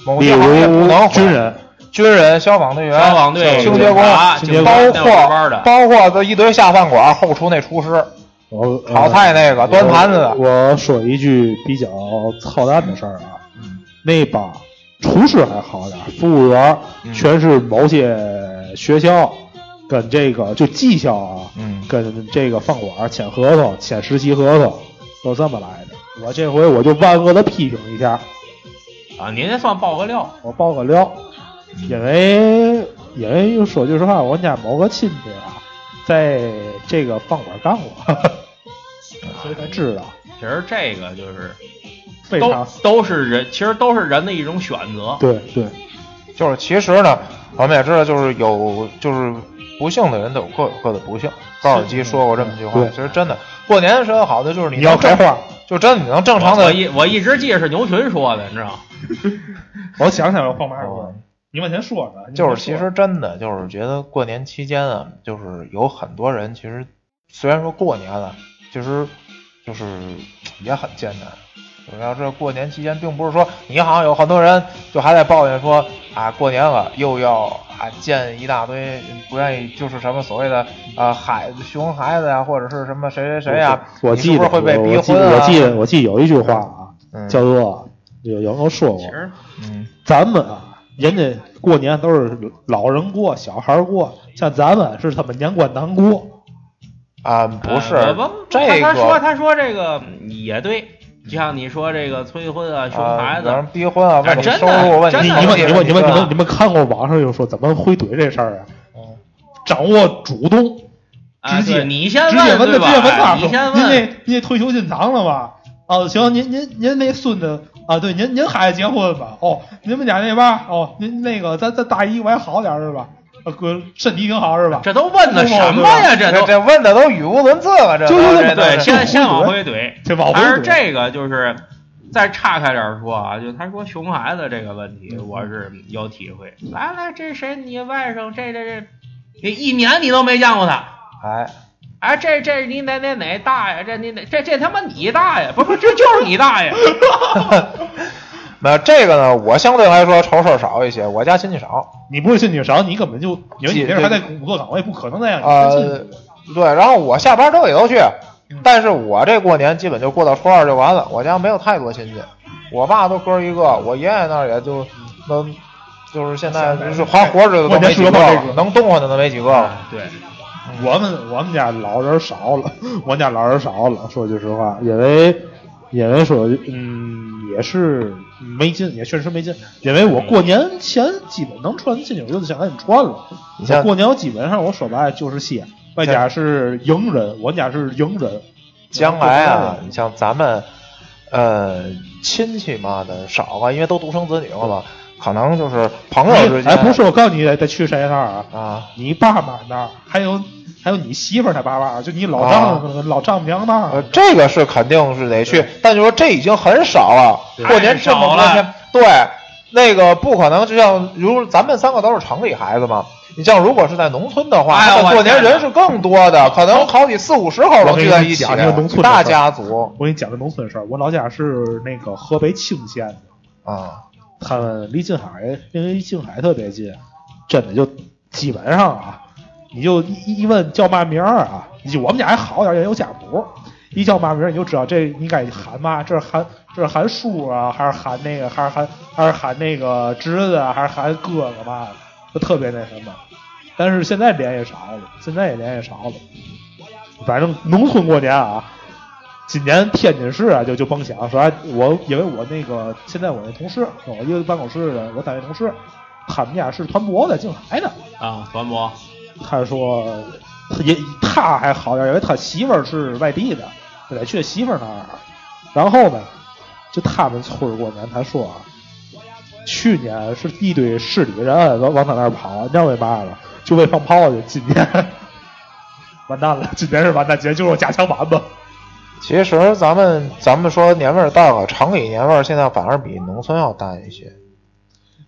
Speaker 2: 某些行业不
Speaker 1: 如
Speaker 2: 能回，
Speaker 1: 军人，
Speaker 2: 军人、消防队员、
Speaker 3: 消防队、
Speaker 2: 清洁工包括，包括这一堆下饭馆后厨那厨师，
Speaker 1: 我
Speaker 2: 炒菜那个端盘子的。
Speaker 1: 我我说一句比较操蛋的事儿啊，
Speaker 2: 嗯。
Speaker 1: 那帮厨师还好点儿，服务员
Speaker 2: 嗯。
Speaker 1: 全是某些学校跟这个就技校啊，
Speaker 2: 嗯，
Speaker 1: 跟这个饭馆签合同、签实习合同，都这么来的。我这回我就万恶的批评一下，
Speaker 3: 啊，您这算爆个料，
Speaker 1: 我爆个料，因为因为说句实话，我家某个亲戚啊，在这个饭馆干过，*laughs* 所以他知道
Speaker 3: 其实这个就是都
Speaker 1: 非常
Speaker 3: 都是人，其实都是人的一种选择。
Speaker 1: 对对。
Speaker 2: 就是其实呢，我们也知道，就是有就是不幸的人都有各有各的不幸。高尔基说过这么一句话，其实真的过年的时候好的就是你
Speaker 1: 你要开花，
Speaker 2: 就真的你能正常的
Speaker 3: 我一我一直记得是牛群说的，你知道吗？*laughs*
Speaker 1: 我想想我放马
Speaker 2: 哦
Speaker 1: 说，你往前说说。
Speaker 2: 就是其实真的就是觉得过年期间啊，就是有很多人其实虽然说过年了，其实就是也很艰难。主要这过年期间，并不是说你好像有很多人就还在抱怨说啊，过年了又要啊见一大堆不愿意，就是什么所谓的啊孩子熊孩子呀、或者是什么谁谁谁呀、
Speaker 1: 我记得
Speaker 2: 不是会被逼
Speaker 1: 我记
Speaker 2: 婚
Speaker 1: 我记得我记得有一句话啊，
Speaker 2: 嗯
Speaker 1: 叫做有有人说过，
Speaker 3: 其实
Speaker 2: 嗯
Speaker 1: 咱们啊，人家过年都是老人过，小孩过，像咱们是他们年关难过。
Speaker 2: 啊不是、
Speaker 3: 呃不不
Speaker 2: 这
Speaker 3: 他他说他说这个也对，就像你说这个催婚啊、熊孩子
Speaker 2: 逼婚啊，问你
Speaker 3: 真的
Speaker 2: 收入问
Speaker 3: 真的
Speaker 1: 你你们你们你们你们
Speaker 2: 们
Speaker 1: 你们看过网上有说怎么回怼这事儿啊？
Speaker 2: 嗯
Speaker 1: 掌握主动，
Speaker 3: 啊
Speaker 1: 直接
Speaker 3: 对你先
Speaker 1: 直接问他，
Speaker 3: 对吧？
Speaker 1: 直接问他：“
Speaker 3: 你先
Speaker 1: 您那
Speaker 3: 问，
Speaker 1: 您那退休金藏了吗？哦，行，您您您那孙子啊，对，您您孩子结婚吧？哦，你们家那边哦，您那个咱咱大姨我还好点儿是吧？呃，哥身体挺好是吧？
Speaker 3: 这都问的什么呀？这都
Speaker 2: 这这问的都语无伦次了，这
Speaker 1: 就是这
Speaker 2: 这
Speaker 3: 对，先先往
Speaker 1: 回
Speaker 3: 回怼。
Speaker 1: 这往回
Speaker 3: 但是
Speaker 1: 怼
Speaker 3: 这个就是再岔开点儿说啊，就他说熊孩子这个问题，
Speaker 1: 嗯
Speaker 3: 我是有体会。来来，这谁你外甥这这这，你一年你都没见过他。
Speaker 2: 哎，
Speaker 3: 哎，这这你哪哪哪大爷？这你哪这这他妈你大爷？不不，这就是你大爷。*laughs*
Speaker 2: 那这个呢，我相对来说愁事儿少一些，我家亲戚少，
Speaker 1: 你不是亲戚少，你根本就因为你这
Speaker 2: 这
Speaker 1: 还在工作岗位，不可能那样。
Speaker 2: 呃，对，然后我下班之后也都去，但是我这过年基本就过到初二就完了，我家没有太多亲戚，我爸都哥一个，我爷爷那儿也就能。就是现在就是还活着的都没几个，能动换的都没几个了。
Speaker 3: 对，
Speaker 1: 我们我们家老人少了，*laughs* 我家老人少了。说句实话，因为因为说嗯也是没劲，也确实没劲。因为我过年前基本能串的亲戚，我就想赶紧串了。
Speaker 2: 你像
Speaker 1: 过年我基本上我说白了就是歇，外加是迎人，我家是迎人。
Speaker 2: 将来啊，你像咱们呃亲戚嘛的少啊，因为都独生子女了嘛，可能就是朋友之间。
Speaker 1: 哎，不是我告诉你得得去谁那儿啊？
Speaker 2: 啊，
Speaker 1: 你爸妈那儿，还有还有你媳妇儿他爸爸，就你老丈人、老丈母娘那儿。
Speaker 2: 呃，这个是肯定是得去，但就说这已经很少了。过年这么多天，对，那个不可能，就像如咱们三个都是城里孩子嘛。你像如果是在农村的话，
Speaker 3: 哎
Speaker 2: 过年人是更多的，可能好几四五十口能聚在一起，大家族。
Speaker 1: 我给你讲个农村事儿，我老家是那个河北青县的
Speaker 2: 啊，
Speaker 1: 他们离静海，因为离静海特别近，真的就基本上啊，你就一一问叫嘛名儿啊，就我们家还好点，也有家谱。一叫嘛名儿，你就知道这你该喊嘛，这是喊这是喊叔啊，还是喊那个，还是喊还是喊那个侄子啊，还是喊哥哥嘛的，就特别那什么。但是现在联系少了，现在也联系少了。反正农村过年啊，今年天津市啊就就甭想说啊，我因为我那个现在我那同事，我一个办公室的我单位同事，他们家是团泊的静海的，
Speaker 3: 啊，团泊
Speaker 1: 他说也他还好点，因为他媳妇儿是外地的，他得去他媳妇儿那儿。然后呢，就他们村儿过年，他说啊，去年是一堆市里人往往他那儿跑，你知道为嘛了？就为放炮去。今年 *laughs* 完蛋了，今年是完蛋，今年就是加强版吧。
Speaker 2: 其实咱们咱们说年味儿淡了，城里年味儿现在反而比农村要淡一些。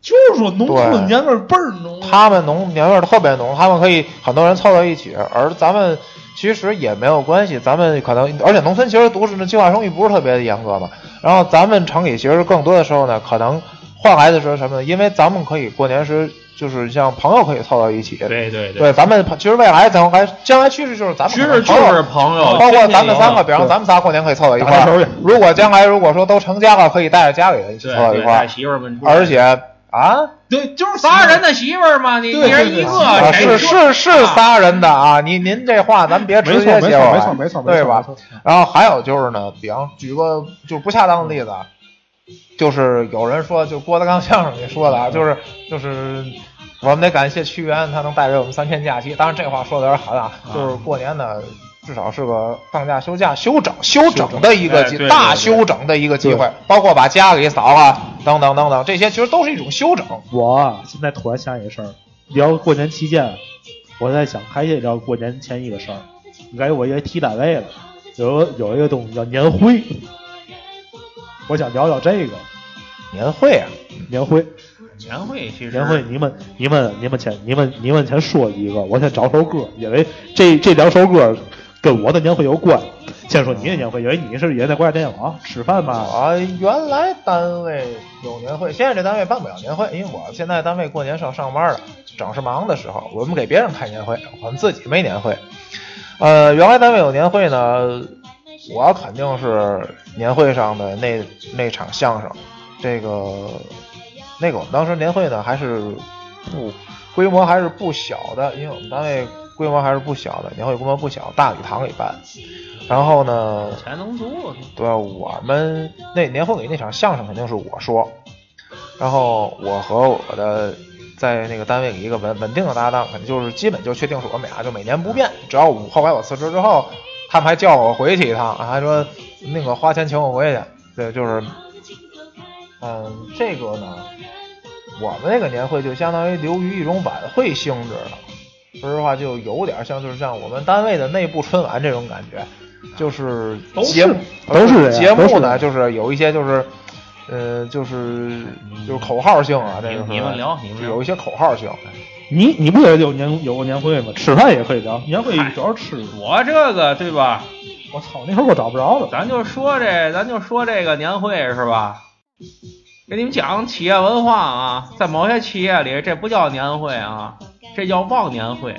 Speaker 1: 就是说农村
Speaker 2: 的
Speaker 1: 年味儿倍儿浓。
Speaker 2: 他们农年味儿特别浓，他们可以很多人凑到一起，而咱们其实也没有关系，咱们可能而且农村其实都市的计划生育不是特别的严格嘛，然后咱们城里其实更多的时候呢，可能换来的是什么呢？因为咱们可以过年时就是像朋友可以凑到一起，
Speaker 3: 对对
Speaker 2: 对，咱们其实未来咱还将来趋势就是咱们趋
Speaker 3: 势就是朋友，
Speaker 2: 包括咱们三个，比方咱们仨过年可以凑到一块儿。如果将来如果说都成家了，可以带着家里人一起凑到一块儿。
Speaker 3: 媳妇们出来，
Speaker 2: 而且啊，
Speaker 1: 对，就是
Speaker 3: 仨人的媳妇儿嘛，你
Speaker 1: 对
Speaker 3: 一人一个，
Speaker 2: 啊是是是仨人的啊，您您这话咱别直接接过
Speaker 1: 没错没错，没错没错，
Speaker 2: 对吧？然后还有就是呢，比方举个就不恰当的例子啊，就是有人说，就郭德纲相声里说的啊，就是就是我们得感谢屈原，他能带给我们三天假期。当然这话说的有点狠啊，就是过年呢。至少是个放假休假、休整、休整的一个大休整的一个机会，包括把家给扫了，等等等等，这些其实都是一种休整。
Speaker 1: 我啊现在突然想起一个事儿，聊过年期间，我在想还得聊过年前一个事儿，应该我也提单位了，有有一个东西叫年会，我想聊聊这个
Speaker 2: 年会啊，
Speaker 1: 年会。
Speaker 3: 年会其实
Speaker 1: 年会，你们你们你们先你们你们先说一个，我先找首歌，因为这这两首歌跟我的年会有关。先说你的年会，因为你是也在国家电影网吃饭嘛，
Speaker 2: 啊，原来单位有年会，现在这单位办不了年会，因为我现在单位过年是要上班的，正是忙的时候，我们给别人开年会，我们自己没年会。呃，原来单位有年会呢，我肯定是年会上的那那场相声，这个那个我们当时年会呢还是不规模还是不小的，因为我们单位规模还是不小的，年会规模不小，大礼堂里办。然后呢，
Speaker 3: 钱能足，
Speaker 2: 对，我们那年会里那场相声肯定是我说，然后我和我的在那个单位里一个稳稳定的搭档，肯定就是基本就确定是我们俩就每年不变，只要我后来我辞职之后，他们还叫我回去一趟，还说那个花钱请我回去，对，就是，嗯，这个呢，我们那个年会就相当于流于一种晚会性质了，说实话就有点像就是像我们单位的内部春晚这种感觉。就是节目
Speaker 1: 都是
Speaker 2: 节目呢，就是有一些就是，呃，就是就是口号性啊，这个是
Speaker 3: 你们聊你们聊
Speaker 2: 有一些口号性。
Speaker 1: 你你不也有年有过年会吗？吃饭也可以聊，年会主要吃。
Speaker 3: 我这个对吧？
Speaker 1: 我操，那会儿我找不着了。
Speaker 3: 咱就说这，咱就说这个年会是吧？给你们讲企业文化啊，在某些企业里，这不叫年会啊，这叫忘年会。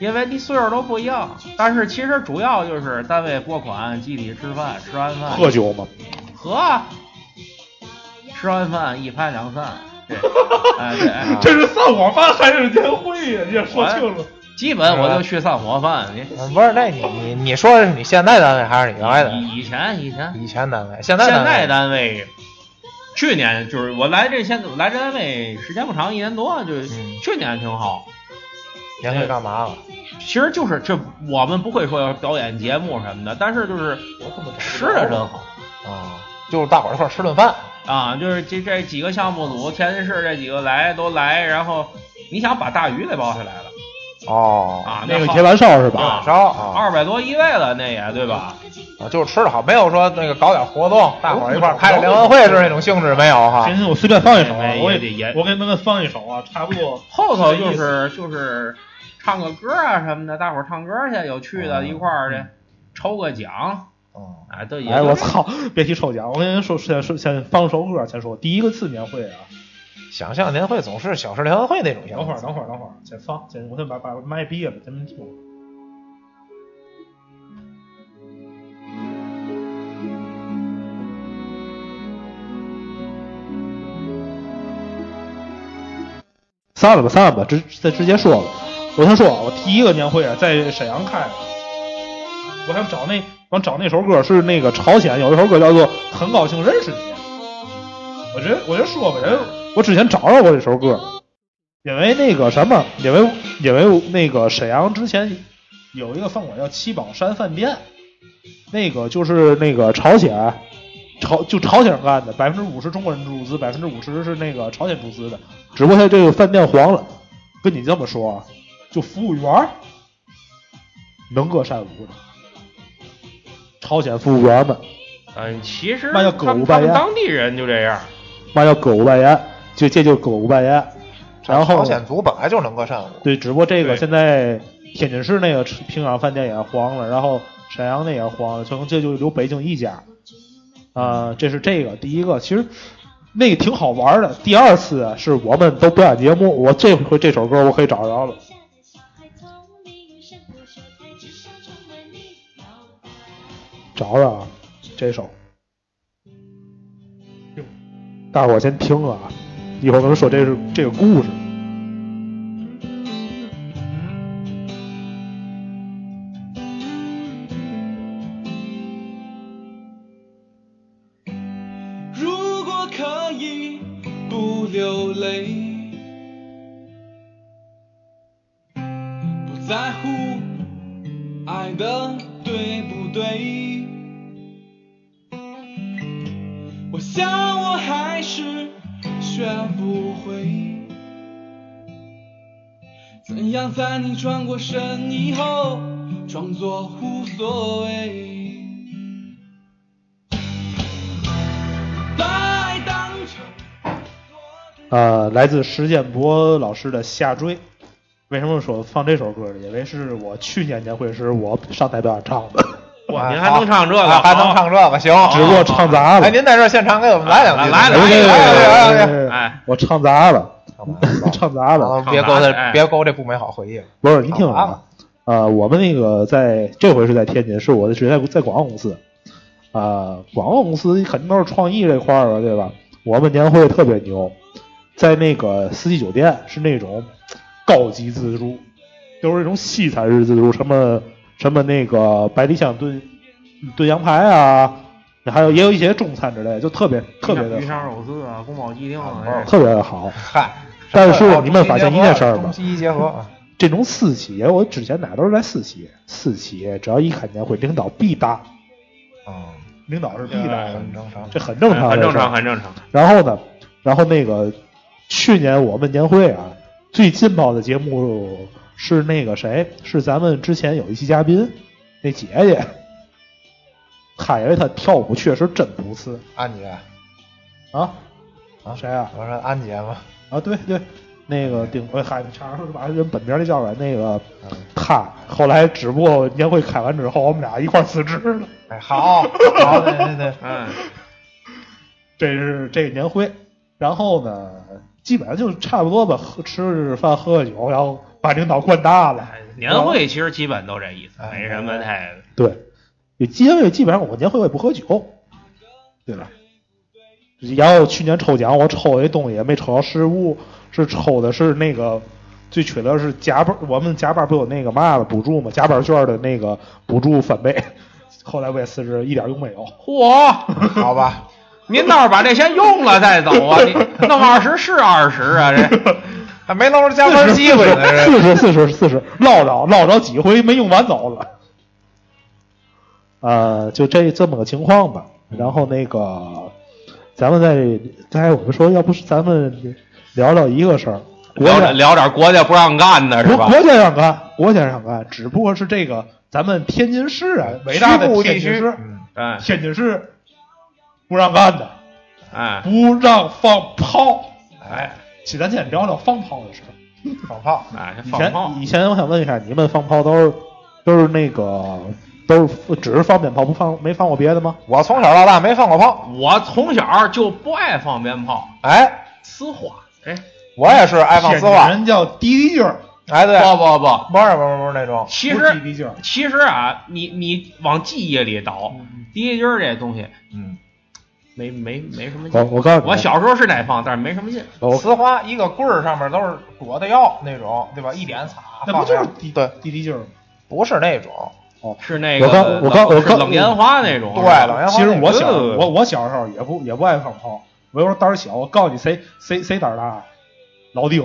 Speaker 3: 因为你岁数都不一样，但是其实主要就是单位拨款，集体吃饭，吃完饭
Speaker 1: 喝酒吗？
Speaker 3: 喝啊，吃完饭一拍两散，对，*laughs*
Speaker 1: 这是散伙饭还是年会呀？你也说清楚。
Speaker 3: 基本我就去散伙饭，你
Speaker 2: 嗯不是，那你你你说的是你现在单位还是你原来的？
Speaker 3: 以以前以前
Speaker 2: 以前单位，现在单
Speaker 3: 现在
Speaker 2: 位
Speaker 3: 单位，去年就是我来这现我来这单位时间不长，一年多，就
Speaker 2: 嗯
Speaker 3: 去年挺好。
Speaker 2: 年会干嘛了？
Speaker 3: 其实就是这，我们不会说要表演节目什么的，但是就是吃的真好
Speaker 2: 啊，就是大伙儿一块儿吃顿饭。
Speaker 3: 啊，就是这这几个项目组，天津市这几个来都来，然后你想把大鱼给包下来了
Speaker 2: 哦，
Speaker 3: 啊，
Speaker 1: 那个
Speaker 3: 好
Speaker 1: 铁板烧是吧？
Speaker 3: 啊
Speaker 2: 烧啊
Speaker 3: 二百多一位了，那也对吧？
Speaker 2: 啊，就是吃的好，没有说那个搞点活动，大伙儿一块儿开个联欢会是那种性质没有哈
Speaker 1: 今。天我随便放一首我
Speaker 3: 也得也
Speaker 1: 给我给那个放一首啊，差不多。
Speaker 3: 后头就是就是唱个歌啊什么的，大伙儿唱歌去，有趣的，
Speaker 2: 嗯
Speaker 3: 一块儿去抽个奖，
Speaker 2: 哦，
Speaker 3: 哎，对，
Speaker 1: 哎，我操，别提抽奖，我跟您说，先说先放首歌，再说第一个次年会啊。
Speaker 2: 想象年会总是小事联欢会那种。
Speaker 1: 等会儿，等会儿，等会儿，先放，先我先把把麦闭了，咱们听。散了吧，散了吧，直再直接说了。我先说啊，我第一个年会啊，在沈阳开，我想找那。我找那首歌是那个朝鲜有一首歌叫做《很高兴认识你》。我觉得，我就说吧，我之前找着过这首歌，因为那个什么，因为因为那个沈阳之前有一个饭馆叫七宝山饭店，那个就是那个朝鲜朝就朝鲜人干的，百分之五十中国人注资，百分之五十是那个朝鲜注资的。只不过他这个饭店黄了，跟你这么说啊，就服务员能歌善舞的，朝鲜服务员们
Speaker 3: 嗯，其实
Speaker 1: 那叫
Speaker 3: 他们
Speaker 1: 狗拜烟
Speaker 3: 他们当地人就这样。
Speaker 1: 嘛叫歌舞扮演，就这就是歌舞扮演。然后
Speaker 2: 朝鲜族本来就能歌善舞，
Speaker 1: 对，只不过这个现在天津市那个平壤饭店也黄了，然后沈阳那也黄了，从这就留北京一家。啊、这是这个第一个，其实那个挺好玩的。第二次啊是我们都表演节目，我这回这首歌我可以找着了，找着啊，这首。大伙儿先听啊，一会儿我们说这是这个故事。
Speaker 4: 转过身以后，装作无所谓。把爱当成
Speaker 1: 呃，来自石建博老师的《下坠》。为什么说放这首歌呢？因为是我去年年会时我上台表演唱的，
Speaker 3: 哇，
Speaker 2: 啊
Speaker 3: 您还能唱这个？
Speaker 2: 啊还能唱这个，行。
Speaker 1: 只不过唱砸了。
Speaker 2: 哎，您在这儿现场给我们来两句，
Speaker 3: 来来来来
Speaker 2: 来来
Speaker 3: 哎
Speaker 1: 我唱砸了，
Speaker 2: 来，*laughs*
Speaker 1: 唱砸了。
Speaker 2: 啊别勾这
Speaker 3: 哎
Speaker 2: 别勾这不美好回忆了。
Speaker 1: 不是，你听啊，呃，我们那个在这回是在天津，是我的是在在广告公司，啊、广告公司肯定都是创意这块儿的，对吧？我们年会特别牛，在那个四季酒店是那种高级自助，就是那种西餐式自助，什么什么那个百里香炖炖羊排啊，还有也有一些中餐之类，就特别特别的
Speaker 3: 鱼香肉丝啊，宫保鸡丁啊，
Speaker 2: 啊
Speaker 1: 特别的好。
Speaker 2: 嗨，
Speaker 1: 但是你们发现一件事儿
Speaker 2: 中
Speaker 1: 吗？
Speaker 2: 西医结合，啊
Speaker 1: 这种私企业，我之前哪都是在私企业，私企业只要一开年会，领导必搭，
Speaker 2: 嗯，
Speaker 1: 领导是必搭的，
Speaker 2: 很正常。
Speaker 1: 这很正常，
Speaker 3: 很正常，。很正常。
Speaker 1: 然后呢，然后那个去年我们年会啊，最劲爆的节目是那个谁，是咱们之前有一期嘉宾那姐姐，她因为她跳舞确实真不次
Speaker 2: 安姐，
Speaker 1: 啊
Speaker 2: 啊
Speaker 1: 谁啊？
Speaker 2: 我说安姐嘛，
Speaker 1: 啊，对对，那个顶，我嗨，差点说把人本名儿叫出来，那个
Speaker 2: 嗯
Speaker 1: 他后来只不过年会开完之后，我们俩一块儿辞职了。
Speaker 2: 哎，好，好，对对对，
Speaker 3: 嗯，*laughs*
Speaker 1: 这是这个年会，然后呢，基本上就差不多吧，喝吃饭喝个酒，然后把领导灌大了。
Speaker 3: 哎年会其实基本都这意思，
Speaker 2: 哎
Speaker 3: 没什么太。
Speaker 1: 对，也基本基本上我年会我也不喝酒，对吧？然后去年抽奖，我抽的东西也没抽到实物，是抽的是那个最缺的是加班，我们加班不有那个嘛了补助嘛，加班券的那个补助翻倍。后来我也辞职，一点用没有。
Speaker 3: 嚯，*laughs*
Speaker 2: 好吧，
Speaker 3: 您倒是把这钱用了再走啊！你 *laughs* 弄二十是二十啊，这
Speaker 2: 还没弄着加班机会呢，这
Speaker 1: 四十四十四十，捞着捞着几回没用完走了。呃，就这这么个情况吧。然后那个，咱们在刚才我们说，要不是咱们聊聊一个事儿，国
Speaker 3: 聊
Speaker 1: 家
Speaker 3: 点聊点国家不让干的是吧？
Speaker 1: 国国家让干，国家让干，只不过是这个咱们天津市啊，伟大的天津市，天津市不让干的，
Speaker 3: 哎
Speaker 1: 不让放炮。
Speaker 3: 哎
Speaker 1: 其实咱先聊聊放炮的事儿。
Speaker 2: 放炮，
Speaker 3: 哎，
Speaker 1: 以前
Speaker 3: 放炮
Speaker 1: 以前我想问一下，你们放炮都是都是那个都是只是放鞭炮，不放没放过别的吗？
Speaker 2: 我从小到大没放过炮，
Speaker 3: 我从小就不爱放鞭炮，
Speaker 2: 哎，
Speaker 3: 呲花。哎，
Speaker 2: 我也是爱放
Speaker 1: 天津
Speaker 2: 丝袜，
Speaker 1: 人叫滴滴劲儿，
Speaker 2: 哎，对，
Speaker 3: 不不不，
Speaker 2: 不是不是不是那种，
Speaker 3: 其实
Speaker 1: 滴滴劲儿。
Speaker 3: 其实啊，你你往记忆里倒，
Speaker 1: 嗯
Speaker 3: 滴滴劲儿这东西，
Speaker 2: 嗯，
Speaker 3: 没没没什么劲。
Speaker 1: 我我告诉你，
Speaker 3: 我小时候是得放，但是没什么劲。
Speaker 1: 我
Speaker 2: 呲花一个棍儿上面都是裹的药那种，对吧？一点擦，
Speaker 1: 那不就是
Speaker 2: 放
Speaker 1: 滴
Speaker 2: 对，
Speaker 1: 滴滴劲儿吗？
Speaker 2: 不是那种，
Speaker 3: 是那个
Speaker 1: 我刚我刚我刚
Speaker 3: 是冷烟花那种。
Speaker 2: 对
Speaker 3: 是吧
Speaker 2: 冷烟花
Speaker 1: 其实我小
Speaker 3: 呃
Speaker 1: 我我小时候也不也不爱放炮，我有时候胆儿小。我告诉你谁谁谁胆儿大，老丁，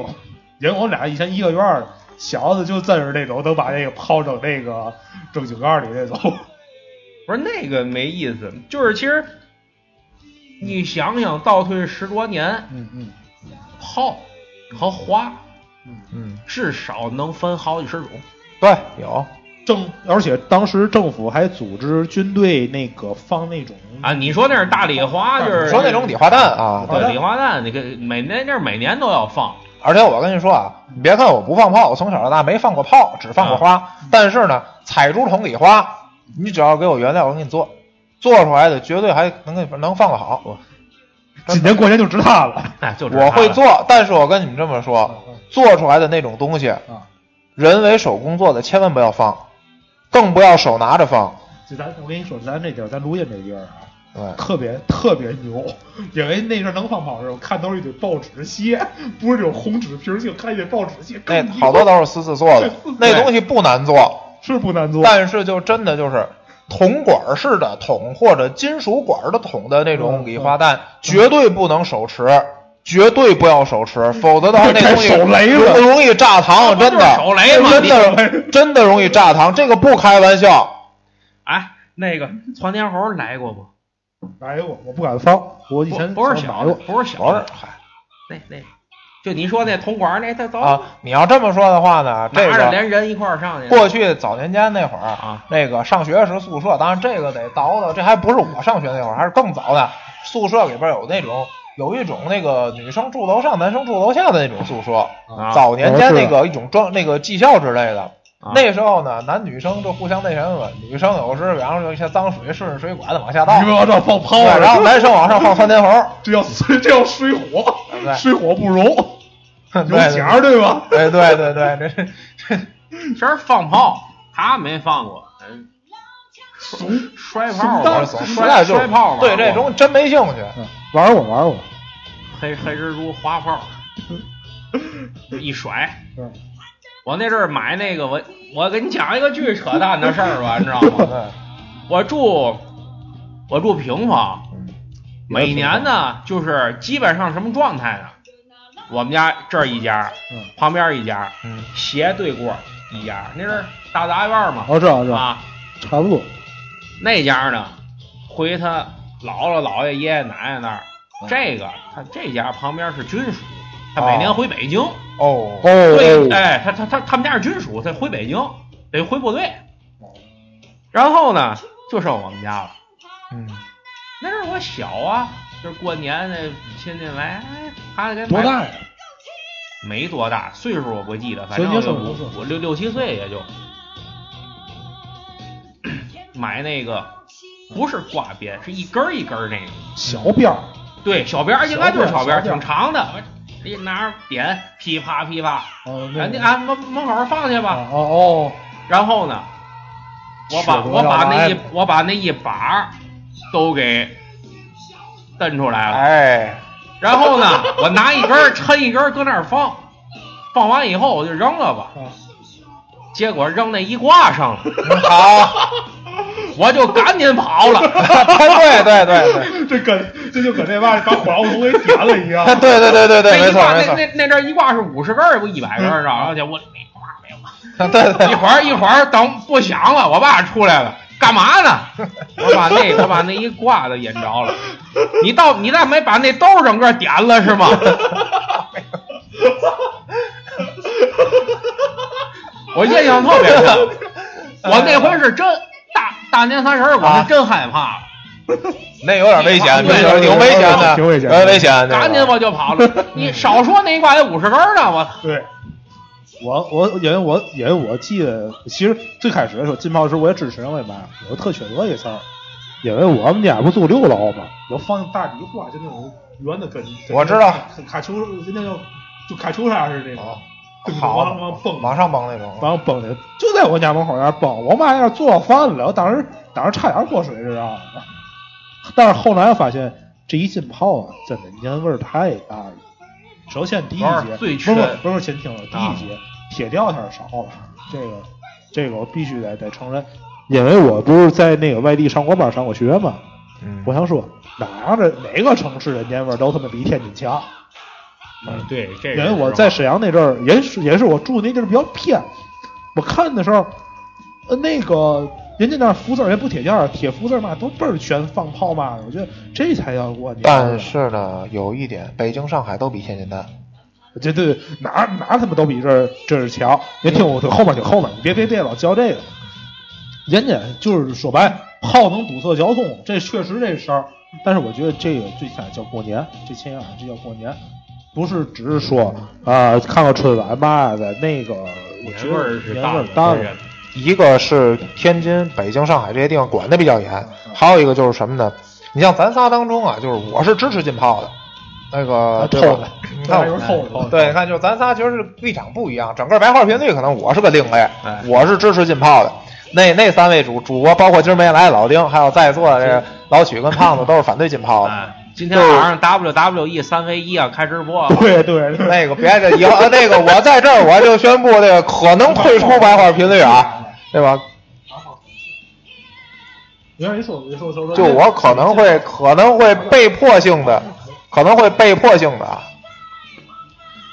Speaker 1: 因为我们俩以前一个院儿，小子就真是那种能把那个炮扔那个正井盖儿里那种。*laughs*
Speaker 3: 不是那个没意思，就是其实你想想，倒退十多年，
Speaker 1: 嗯嗯，
Speaker 3: 炮和花
Speaker 2: 嗯嗯，
Speaker 3: 至少能分好几十种。
Speaker 2: 对，有，
Speaker 1: 政而且当时政府还组织军队那个放那种
Speaker 3: 啊，你说那是大礼花，就是
Speaker 2: 说那种礼花弹啊，对。
Speaker 3: 礼花弹，那个每年那每年都要放。
Speaker 2: 而且我跟你说啊，你别看我不放炮，我从小到大没放过炮，只放过花。但是呢，采竹筒礼花，你只要给我原料，我给你做，做出来的绝对还能给能放个好。
Speaker 1: 今年过年就知它了。*laughs*
Speaker 3: 哎，就
Speaker 2: 我会做，但是我跟你们这么说，做出来的那种东西，人为手工做的千万不要放，更不要手拿着放。
Speaker 1: 就咱我跟你说，咱这地儿，咱录音这地儿啊，
Speaker 2: 对，
Speaker 1: 特别特别牛，因为那阵儿能放炮的时候，看都是一堆报纸屑，不是这种红纸皮儿，就看一堆报纸屑。
Speaker 2: 那好多都是私自做的，*laughs* 那东西不难做，
Speaker 1: 是不难做，
Speaker 2: 但是就真的就是铜管式的桶或者金属管的桶的那种
Speaker 1: 嗯
Speaker 2: 礼花弹，绝对不能手持，绝对不要手持，否则的话那东西 *laughs*
Speaker 1: 手雷了
Speaker 2: 容容易炸膛，真的，
Speaker 3: 手雷嘛
Speaker 2: 真的真的容易炸膛，这个不开玩笑。
Speaker 3: 哎，那个窜天猴来过不？
Speaker 1: 来过，我不敢放，我以前
Speaker 3: 不不是小的，不是小的，
Speaker 2: 嗨
Speaker 3: 那那，就你说那铜管那，他走
Speaker 2: 啊，你要这么说的话呢，这个
Speaker 3: 连人一块儿上去。
Speaker 2: 过去早年间那会儿
Speaker 3: 啊，
Speaker 2: 那个上学时宿舍，当然这个得倒倒，这还不是我上学那会儿，还是更早的。宿舍里边有那种有一种那个女生住楼上，男生住楼下的那种宿舍。
Speaker 3: 啊
Speaker 2: 早年间那个一种装那个技校之类的，
Speaker 3: 啊
Speaker 2: 那时候呢，男女生就互相那什么，女生有时比方说有一些脏水顺着水管子往下倒
Speaker 1: 你，们往这放炮
Speaker 2: 然后男生往上放窜天猴，*laughs*
Speaker 1: 这叫，这叫水火，
Speaker 2: 对
Speaker 1: 水火不容，有
Speaker 2: 对
Speaker 1: 奖对吧？
Speaker 2: 对对对对，这是 *laughs*
Speaker 3: 其实放炮他没放过，嗯，*laughs* 摔炮
Speaker 1: 怂
Speaker 3: 我
Speaker 2: 实
Speaker 3: 摔
Speaker 2: 在就
Speaker 3: 摔炮嘛，
Speaker 2: 对这种真没兴趣。
Speaker 1: 嗯玩我玩我，
Speaker 3: 黑黑蜘蛛花炮，*laughs* 一甩。
Speaker 1: 嗯
Speaker 3: 我那阵儿买那个，我我给你讲一个巨扯淡的事儿吧，你知道吗？*laughs* 我住我住平房，
Speaker 2: 嗯
Speaker 3: 每年呢就是基本上什么状态呢？我们家这儿一家，
Speaker 1: 嗯
Speaker 3: 旁边一家，
Speaker 2: 嗯
Speaker 3: 斜对过一家，那是大杂院嘛，
Speaker 1: 我知道知道，
Speaker 3: 啊，
Speaker 1: 差不多。
Speaker 3: 那家呢回他姥姥姥爷爷爷奶奶那儿，这个他这家旁边是军属，他每年回北京，
Speaker 2: 哦
Speaker 1: 哦
Speaker 3: 对，哎，他他他他们家是军属，他回北京得回部队，然后呢就剩我们家了。
Speaker 2: 嗯
Speaker 3: 那阵儿我小啊，就是过年那亲戚来，哎，孩子给
Speaker 1: 多大呀？
Speaker 3: 没多大，岁数我不记得，反正就五
Speaker 1: 说多岁
Speaker 3: 五六六七岁也就。*coughs* 买那个不是挂鞭，是一根儿一根儿那个，
Speaker 1: 小鞭儿，
Speaker 3: 对，小鞭儿应该就是小鞭儿，挺长的，一拿着点，噼啪噼啪，
Speaker 1: 哦，那
Speaker 3: 人家按门门口放去吧。
Speaker 1: 啊哦哦，
Speaker 3: 然后呢，我把我把那一我把那一把都给蹬出来了。
Speaker 2: 哎，
Speaker 3: 然后呢，我拿一根儿抻一根儿搁那儿放，放完以后我就扔了吧。
Speaker 1: 啊
Speaker 3: 结果扔那一挂上了，*laughs*
Speaker 2: 嗯好，*laughs*
Speaker 3: 我就赶紧跑了。
Speaker 2: 对对对对，*laughs*
Speaker 1: 这跟这就跟那嘛把火药桶给点了一样。*laughs*
Speaker 2: 对对对对对，
Speaker 3: 一挂那
Speaker 2: 没错没错，
Speaker 3: 那那阵儿一挂是五十根儿，不一百根儿啊。而且我没挂没挂。*laughs*
Speaker 2: 对对
Speaker 3: 一会儿一会儿等不响了，我爸出来了，干嘛呢？我把那我把那一挂的引着了。你到你那没把那兜儿整个点了是吗？我印象特别深，我那回是真大大年三十儿，我是真害怕。了，*laughs*
Speaker 2: 那有点危险，*laughs*
Speaker 3: 对
Speaker 2: 挺挺危险的，
Speaker 1: 挺危险
Speaker 2: 有点危险，的。
Speaker 3: 赶紧我就跑了。*laughs* 你少说那一挂有五十根儿呢，我。
Speaker 1: 对，我我因为我因为我记得，其实最开始的时候进炮时我也支持，为嘛？我特缺德一事儿，因为我们家不住六楼嘛，有放大底挂，就那种圆的跟，跟
Speaker 2: 我知道。
Speaker 1: 跟卡球就那种就卡球啥似的那种，
Speaker 2: 好
Speaker 1: 蹦
Speaker 2: 往上蹦那种，
Speaker 1: 然后蹦的，就在我家门口那儿蹦。我妈那儿做饭了，我当时当时差点过水，知道吗？但是后来发现这一浸泡啊，真的年味儿太大了。首先第一节，
Speaker 3: 最
Speaker 1: 不是不是先听了，第
Speaker 3: 啊
Speaker 1: 一节铁吊片儿少了，这个这个我必须得得承认，因为我不是在那个外地上过班上过学嘛，
Speaker 2: 嗯
Speaker 1: 我想说哪个哪个城市的年味儿都他妈比天津强。
Speaker 3: 嗯，对，这
Speaker 1: 因为我在沈阳那阵儿，也是也是我住那地儿比较偏，我看的时候，呃，那个人家那福字儿也不贴件儿，贴福字儿嘛都倍儿全放炮嘛的，我觉得这才叫过年。
Speaker 2: 但是呢，有一点，北京、上海都比天津大。
Speaker 1: 这对哪哪他妈都比这儿这儿强。别听我后面听后面，你别别别老叫这个，人家就是说白，炮能堵塞交通，这确实这事儿。但是我觉得这个最起码叫过年，这前眼这叫过年，不是只是说啊、看看春晚嘛的那个，我觉
Speaker 3: 年味儿
Speaker 1: 得年
Speaker 3: 是大的
Speaker 1: 味儿大了。
Speaker 2: 一个是天津、北京、上海这些地方管的比较严，还有一个就是什么呢？你像咱仨当中啊，就是我是支持禁炮的，那个对
Speaker 1: 的？
Speaker 2: 你看
Speaker 1: 这还是
Speaker 2: 对，你看，就是咱仨其实是立场不一样，整个白话频率可能我是个另类
Speaker 3: 哎，
Speaker 2: 我是支持禁炮的。那那三位主主播，包括今儿没来的老丁，还有在座的这个老曲跟胖子，都是反对禁炮的。
Speaker 3: 哎，今天晚上 WWE 三 v 一啊开直播，
Speaker 1: 对对对，
Speaker 2: 那个别的以后那个我在这儿我就宣布这个可能退出白话频率啊，对吧？
Speaker 1: 你让你说，你说说说，
Speaker 2: 就我可能会 *laughs* 可能会被迫性的，可能会被迫性的啊，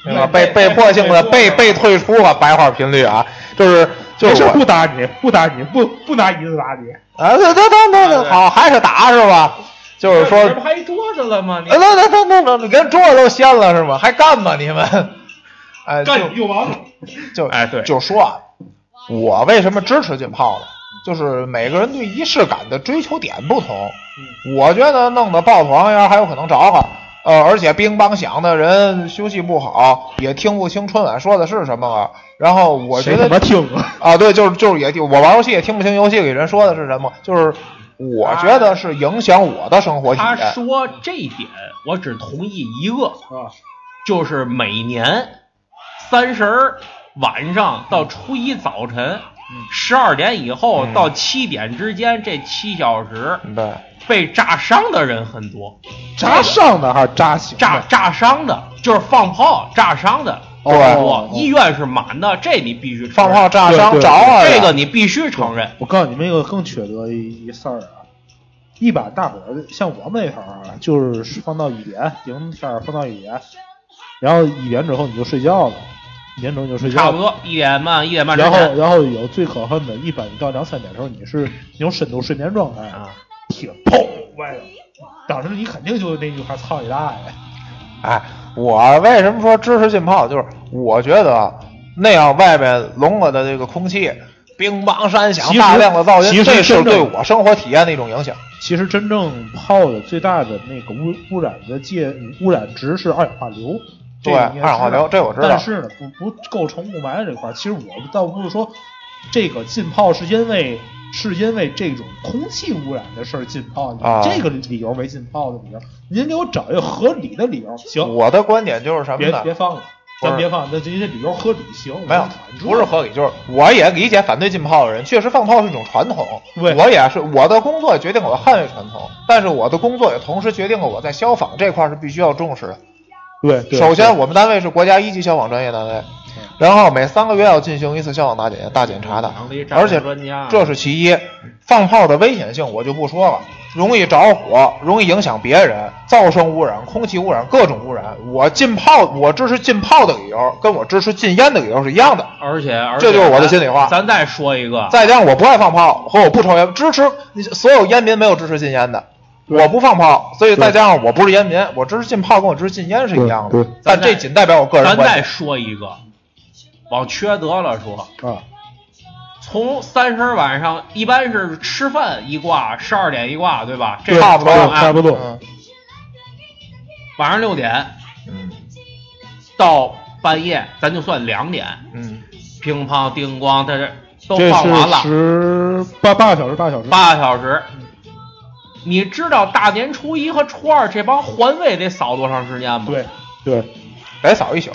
Speaker 2: 对吧？被被迫性的被被退出了，白话频率啊，就是就是
Speaker 1: 不打你，不打你，不不拿椅子打你。
Speaker 2: 啊，对对对对对，好，还是打是吧？就是说，
Speaker 3: 这不还桌子了吗？你
Speaker 2: 哎，那那那那那，连桌子都掀了是吗？还干吗你们？哎，就
Speaker 1: 干又完了，
Speaker 2: 就
Speaker 3: 哎对
Speaker 2: 就说啊，我为什么支持禁炮呢？就是每个人对仪式感的追求点不同。我觉得弄得爆团呀，还有可能着火，呃，而且乒乓响的人休息不好，也听不清春晚说的是什么了。然后我觉得
Speaker 1: 谁他妈听啊？
Speaker 2: 啊，对，就是就是也我玩游戏也听不清游戏里人说的是什么，就是我觉得是影响我的生活体
Speaker 3: 他。说这一点，我只同意一个，
Speaker 1: 啊，
Speaker 3: 就是每年三十儿晚上到初一早晨十二点以后
Speaker 2: 嗯
Speaker 3: 到七点之间这七小时
Speaker 2: 对，
Speaker 3: 被炸伤的人很多，
Speaker 1: 炸伤的还是炸醒？
Speaker 3: 炸炸伤的就是放炮炸伤的
Speaker 1: 哦
Speaker 3: 多，医院是满的，这你必须
Speaker 2: 放炮炸伤着了，
Speaker 3: 这个你必须承认。
Speaker 1: 我告诉你们一个更缺德的一一事儿啊！一般大伙儿像我们那头儿啊，就是放到一点，顶天儿放到一点，然后一点之后你就睡觉了，一点钟就睡觉了。
Speaker 3: 差不多一点半，一点半之
Speaker 1: 然后，然后有最可恨的，一般到两三点的时候，你是那种深度睡眠状态，
Speaker 3: 啊，
Speaker 1: 铁砰歪了，当时你肯定就那句话操你大爷！
Speaker 2: 哎，我为什么说支持浸泡？就是我觉得那样外面笼了的这个空气，乒乓山响大量的噪
Speaker 1: 其
Speaker 2: 音，这是
Speaker 1: 实真正
Speaker 2: 对我生活体验的一种影响。
Speaker 1: 其实真正泡的最大的那个污污染的界污染值是二氧化硫，
Speaker 2: 对，二氧化硫，这我知道
Speaker 1: 但。是呢，不不构成雾霾这块儿，其实我倒不是说这个浸泡是因为是因为这种空气污染的事儿禁炮，以
Speaker 2: 啊。
Speaker 1: 这个理由为浸泡的理由，您给我找一个合理的理由，行，
Speaker 2: 我的观点就是什么呢？
Speaker 1: 别别放了，
Speaker 2: 不是。
Speaker 1: 咱别放，那这些理由合理行，我
Speaker 2: 没有
Speaker 1: 们反，正
Speaker 2: 不是合理，就是我也理解反对浸泡的人，确实放炮是一种传统，
Speaker 1: 对。
Speaker 2: 我也是我的工作决定了我捍卫传统，但是我的工作也同时决定了我在消防这块儿是必须要重视的。
Speaker 1: 对，对
Speaker 2: 首先，我们单位是国家一级消防专业单位，然后每三个月要进行一次消防大检大检查的而且
Speaker 3: 专家
Speaker 2: 这是其一。放炮的危险性我就不说了，容易着火，容易影响别人，噪声污染、空气污染、各种污染。我禁炮，我支持禁炮的理由，跟我支持禁烟的理由是一样的。
Speaker 3: 而且而且
Speaker 2: 这就是我的心里话
Speaker 3: 咱咱再说一个，
Speaker 2: 再加上我不爱放炮和我不抽烟，支持你所有烟民没有支持禁烟的。我不放炮，所以再加上我不是烟民，我支持禁炮跟我支持禁烟是一样的。但这仅代表我个人
Speaker 3: 咱再
Speaker 2: 观点。
Speaker 3: 说一个，往缺德了说，
Speaker 1: 啊，
Speaker 3: 从三十晚上一般是吃饭一挂，十二点一挂，对吧？这
Speaker 2: 差不多
Speaker 3: 啊。
Speaker 1: 差不多，
Speaker 2: 嗯。
Speaker 3: 晚上六点
Speaker 2: 嗯。
Speaker 3: 到半夜，咱就算两点，
Speaker 2: 嗯，
Speaker 3: 乒乓叮咣，在这都放完了，
Speaker 1: 是十八八个小时，八个小时，
Speaker 3: 八个小时。你知道大年初一和初二这帮环卫得扫多长时间吗？
Speaker 1: 对对。
Speaker 2: 得扫一宿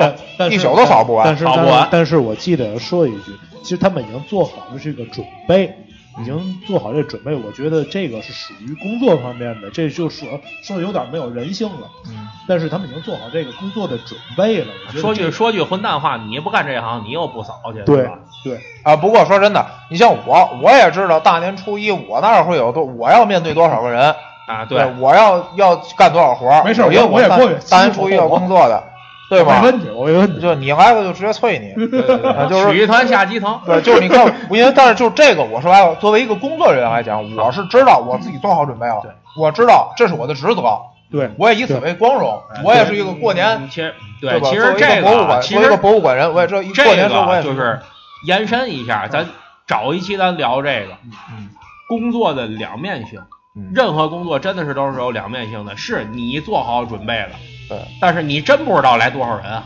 Speaker 2: 一宿都扫不完。
Speaker 1: 但是
Speaker 3: 扫不完
Speaker 1: 但是我记得说一句，其实他们已经做好了这个准备，已经做好这准备，我觉得这个是属于工作方面的，这就说说的有点没有人性了。
Speaker 2: 嗯，
Speaker 1: 但是他们已经做好这个工作的准备了。
Speaker 3: 说句说句混蛋话，你不干这行，你又不扫去，
Speaker 1: 对
Speaker 3: 吧？
Speaker 1: 对，
Speaker 2: 啊，不过说真的，你像我，我也知道大年初一我那儿会有多，我要面对多少个人，
Speaker 3: 啊，
Speaker 2: 对，我要要干多少活儿，
Speaker 1: 没事
Speaker 2: 因为大
Speaker 1: 我我也过去
Speaker 2: 大年初一要工作的，对吧？
Speaker 1: 没问题，我没问题。
Speaker 2: 就你来了就直接催你，*laughs*
Speaker 3: 对对
Speaker 2: 啊
Speaker 3: 对
Speaker 2: 就是
Speaker 3: 曲艺团下基层，
Speaker 2: 对，就是你看，因为但是就是这个，我说白了，作为一个工作人员来讲，我是知道我自己做好准备了
Speaker 3: 对，
Speaker 2: 我知道这是我的职责，
Speaker 1: 对，
Speaker 2: 我也以此为光荣，我也是一个过年，
Speaker 3: 其实
Speaker 2: 对吧？
Speaker 3: 其实
Speaker 2: 作为一
Speaker 3: 这
Speaker 2: 个博物馆，
Speaker 3: 其实
Speaker 2: 作为一个博物馆人，我也知道过年时候我也
Speaker 3: 个就是延伸一下，咱找一期咱聊这个
Speaker 2: 嗯
Speaker 3: 工作的两面性。
Speaker 2: 嗯
Speaker 3: 任何工作真的是都是有两面性的，是你做好准备了，
Speaker 2: 对，
Speaker 3: 但是你真不知道来多少人啊。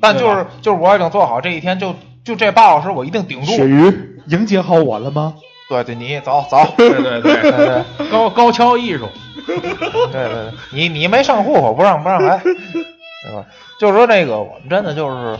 Speaker 2: 但就是就是我已经做好这一天，就就这八小时我一定顶住。
Speaker 1: 鳕鱼迎接好我了吗？
Speaker 2: 对对，你走走，
Speaker 3: 对 *laughs* 对对，
Speaker 2: 对对 *laughs*
Speaker 3: 高高跷艺术，
Speaker 2: 对对对，你你没上户口不让不让来，*laughs* 对吧？就是说那个我们真的就是。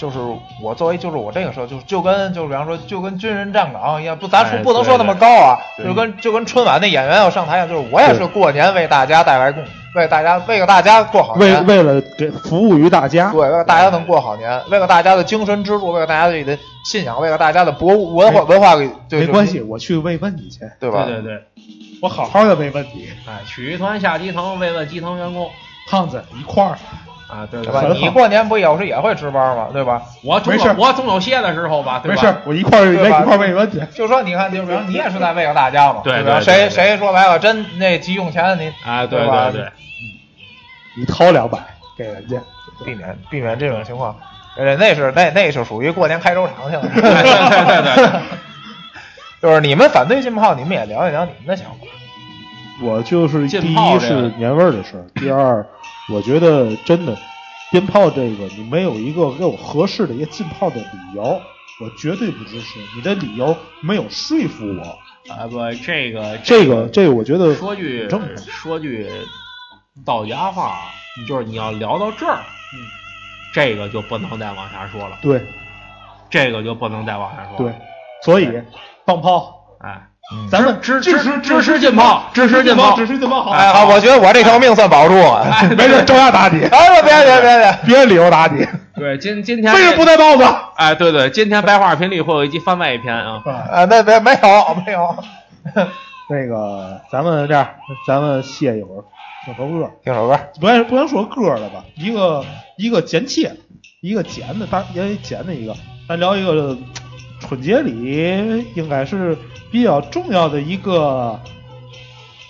Speaker 2: 就是我作为，就是我这个时候，就就跟就是比方说，就跟军人站岗一样，不，咱说
Speaker 3: 哎
Speaker 2: 不能说那么高啊，就跟就跟春晚那演员要上台一样，就是我也是过年为大家带来贡，为大家为了大家过好
Speaker 1: 为
Speaker 2: 年，
Speaker 1: 为为了给服务于大家，
Speaker 2: 对，为了大家能过好年，为了大家的精神支柱，为了大家自己的信仰，为了大家的博物文化文化，对
Speaker 1: 没关，系，我去慰问你去，
Speaker 2: 对吧？
Speaker 3: 对对对，
Speaker 1: 我好好的慰问你，
Speaker 3: 哎，曲艺团下基层，慰问基层员工
Speaker 1: 胖子一块儿。
Speaker 3: 啊，对
Speaker 2: 对吧？你过年不有时也会值班吗？对吧？
Speaker 3: 我总有我总有歇的时候吧，对吧？
Speaker 1: 没事，我一块儿
Speaker 2: 对吧
Speaker 1: 一块儿慰问去。
Speaker 2: 就说你看，就比如你也是在为了大家嘛，
Speaker 3: 对
Speaker 2: 对吧？
Speaker 3: 对对对
Speaker 2: 谁谁说白了，真那急用钱，你
Speaker 3: 啊，对
Speaker 2: 对吧
Speaker 3: 对对，
Speaker 1: 你掏两百给人家，
Speaker 2: 避免避免这种情况。呃，那是那那是属于过年开州场去了。
Speaker 3: 对对对对，
Speaker 2: 就是你们反对禁炮，你们也聊一聊你们的想法。
Speaker 1: 我就是第一是年味儿的事儿，第二，我觉得真的鞭炮这个你没有一个给我合适的一个禁炮的理由，我绝对不支持。你的理由没有说服我，
Speaker 3: 啊不，这个
Speaker 1: 这个这个我觉得
Speaker 3: 说句
Speaker 1: 正
Speaker 3: 说句到家话啊，就是你要聊到这儿，
Speaker 1: 嗯，
Speaker 3: 这个就不能再往下说了，
Speaker 1: 对。
Speaker 3: 这个就不能再往下说了。
Speaker 1: 对。，所以放炮，
Speaker 3: 哎，
Speaker 2: 嗯
Speaker 1: 咱们
Speaker 3: 支
Speaker 1: 支持
Speaker 3: 支持禁炮，支持禁炮，
Speaker 1: 支持禁炮，好，
Speaker 2: 哎，好，我觉得我这条命算保住了。
Speaker 1: 没事，照样打你，
Speaker 2: 哎，别别别别，
Speaker 1: 别理由打你，
Speaker 3: 对，今今天
Speaker 1: 为什么不带帽子？
Speaker 3: 哎，对对，今天白话频率会有一集番外篇啊。
Speaker 2: 啊，那别没有没有，*laughs*
Speaker 1: 那个，咱们这样，咱们歇一会儿，听首歌。
Speaker 2: 听首歌。
Speaker 1: 不该不能说歌了吧？一个一个剪切，一个剪的，大也剪的一个。咱聊一个春节里应该是比较重要的一个，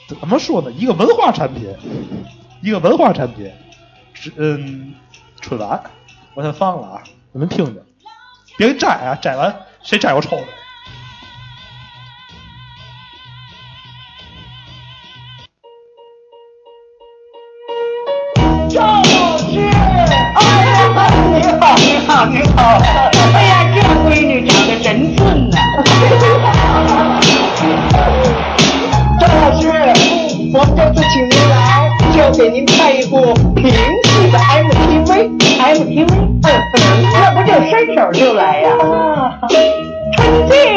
Speaker 1: 怎么说呢？一个文化产品，一个文化产品。是嗯，春晚，我先放了啊，你们听听，别摘啊，摘完谁摘我抽的。
Speaker 5: 给您拍一部评戏的 MTV。MTV？嗯嗯，那不就伸手就来呀？啊春季里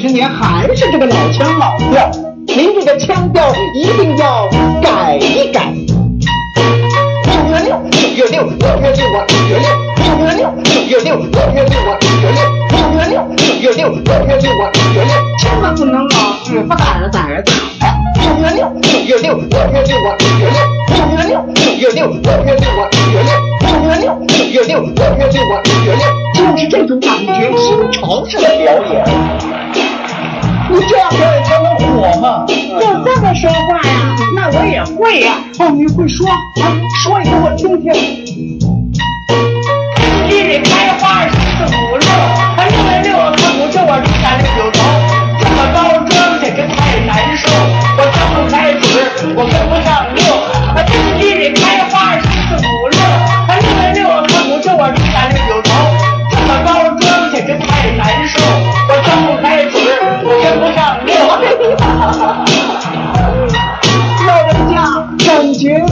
Speaker 5: 十年，还是这个老腔老调。您这个腔调一定要改一改。六月六，六月六，六月六啊，六月六，六月六，六月六，六月六啊，六月六，六月六，六月六，六月六啊，六月六，千万不能老是不打着打着打呀。六月六，六月六，六月六啊，六月六，六月六，六月六，六月六啊，六月六，六月六，六月六，六月六啊，六月六，就是这种感觉，新潮式的表演。你这样表演才能火嘛！就这么说话呀？那我也会呀。哦，你会说啊？说一个我听听。地里开花十四五六，啊六月六看不就我六三六九头，这么高装这个太难受，我张不开嘴，我跟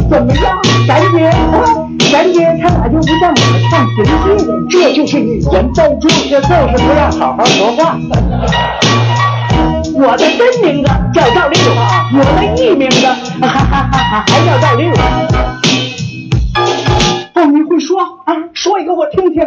Speaker 5: 怎么样？咱爹，咱爹他咋就不像我们唱评剧呢？这就是语言包装，这就是不让好好说话。我的真名字叫赵丽勇，我的艺名字哈哈哈哈还叫赵丽。哦，你会说啊？说一个我听听。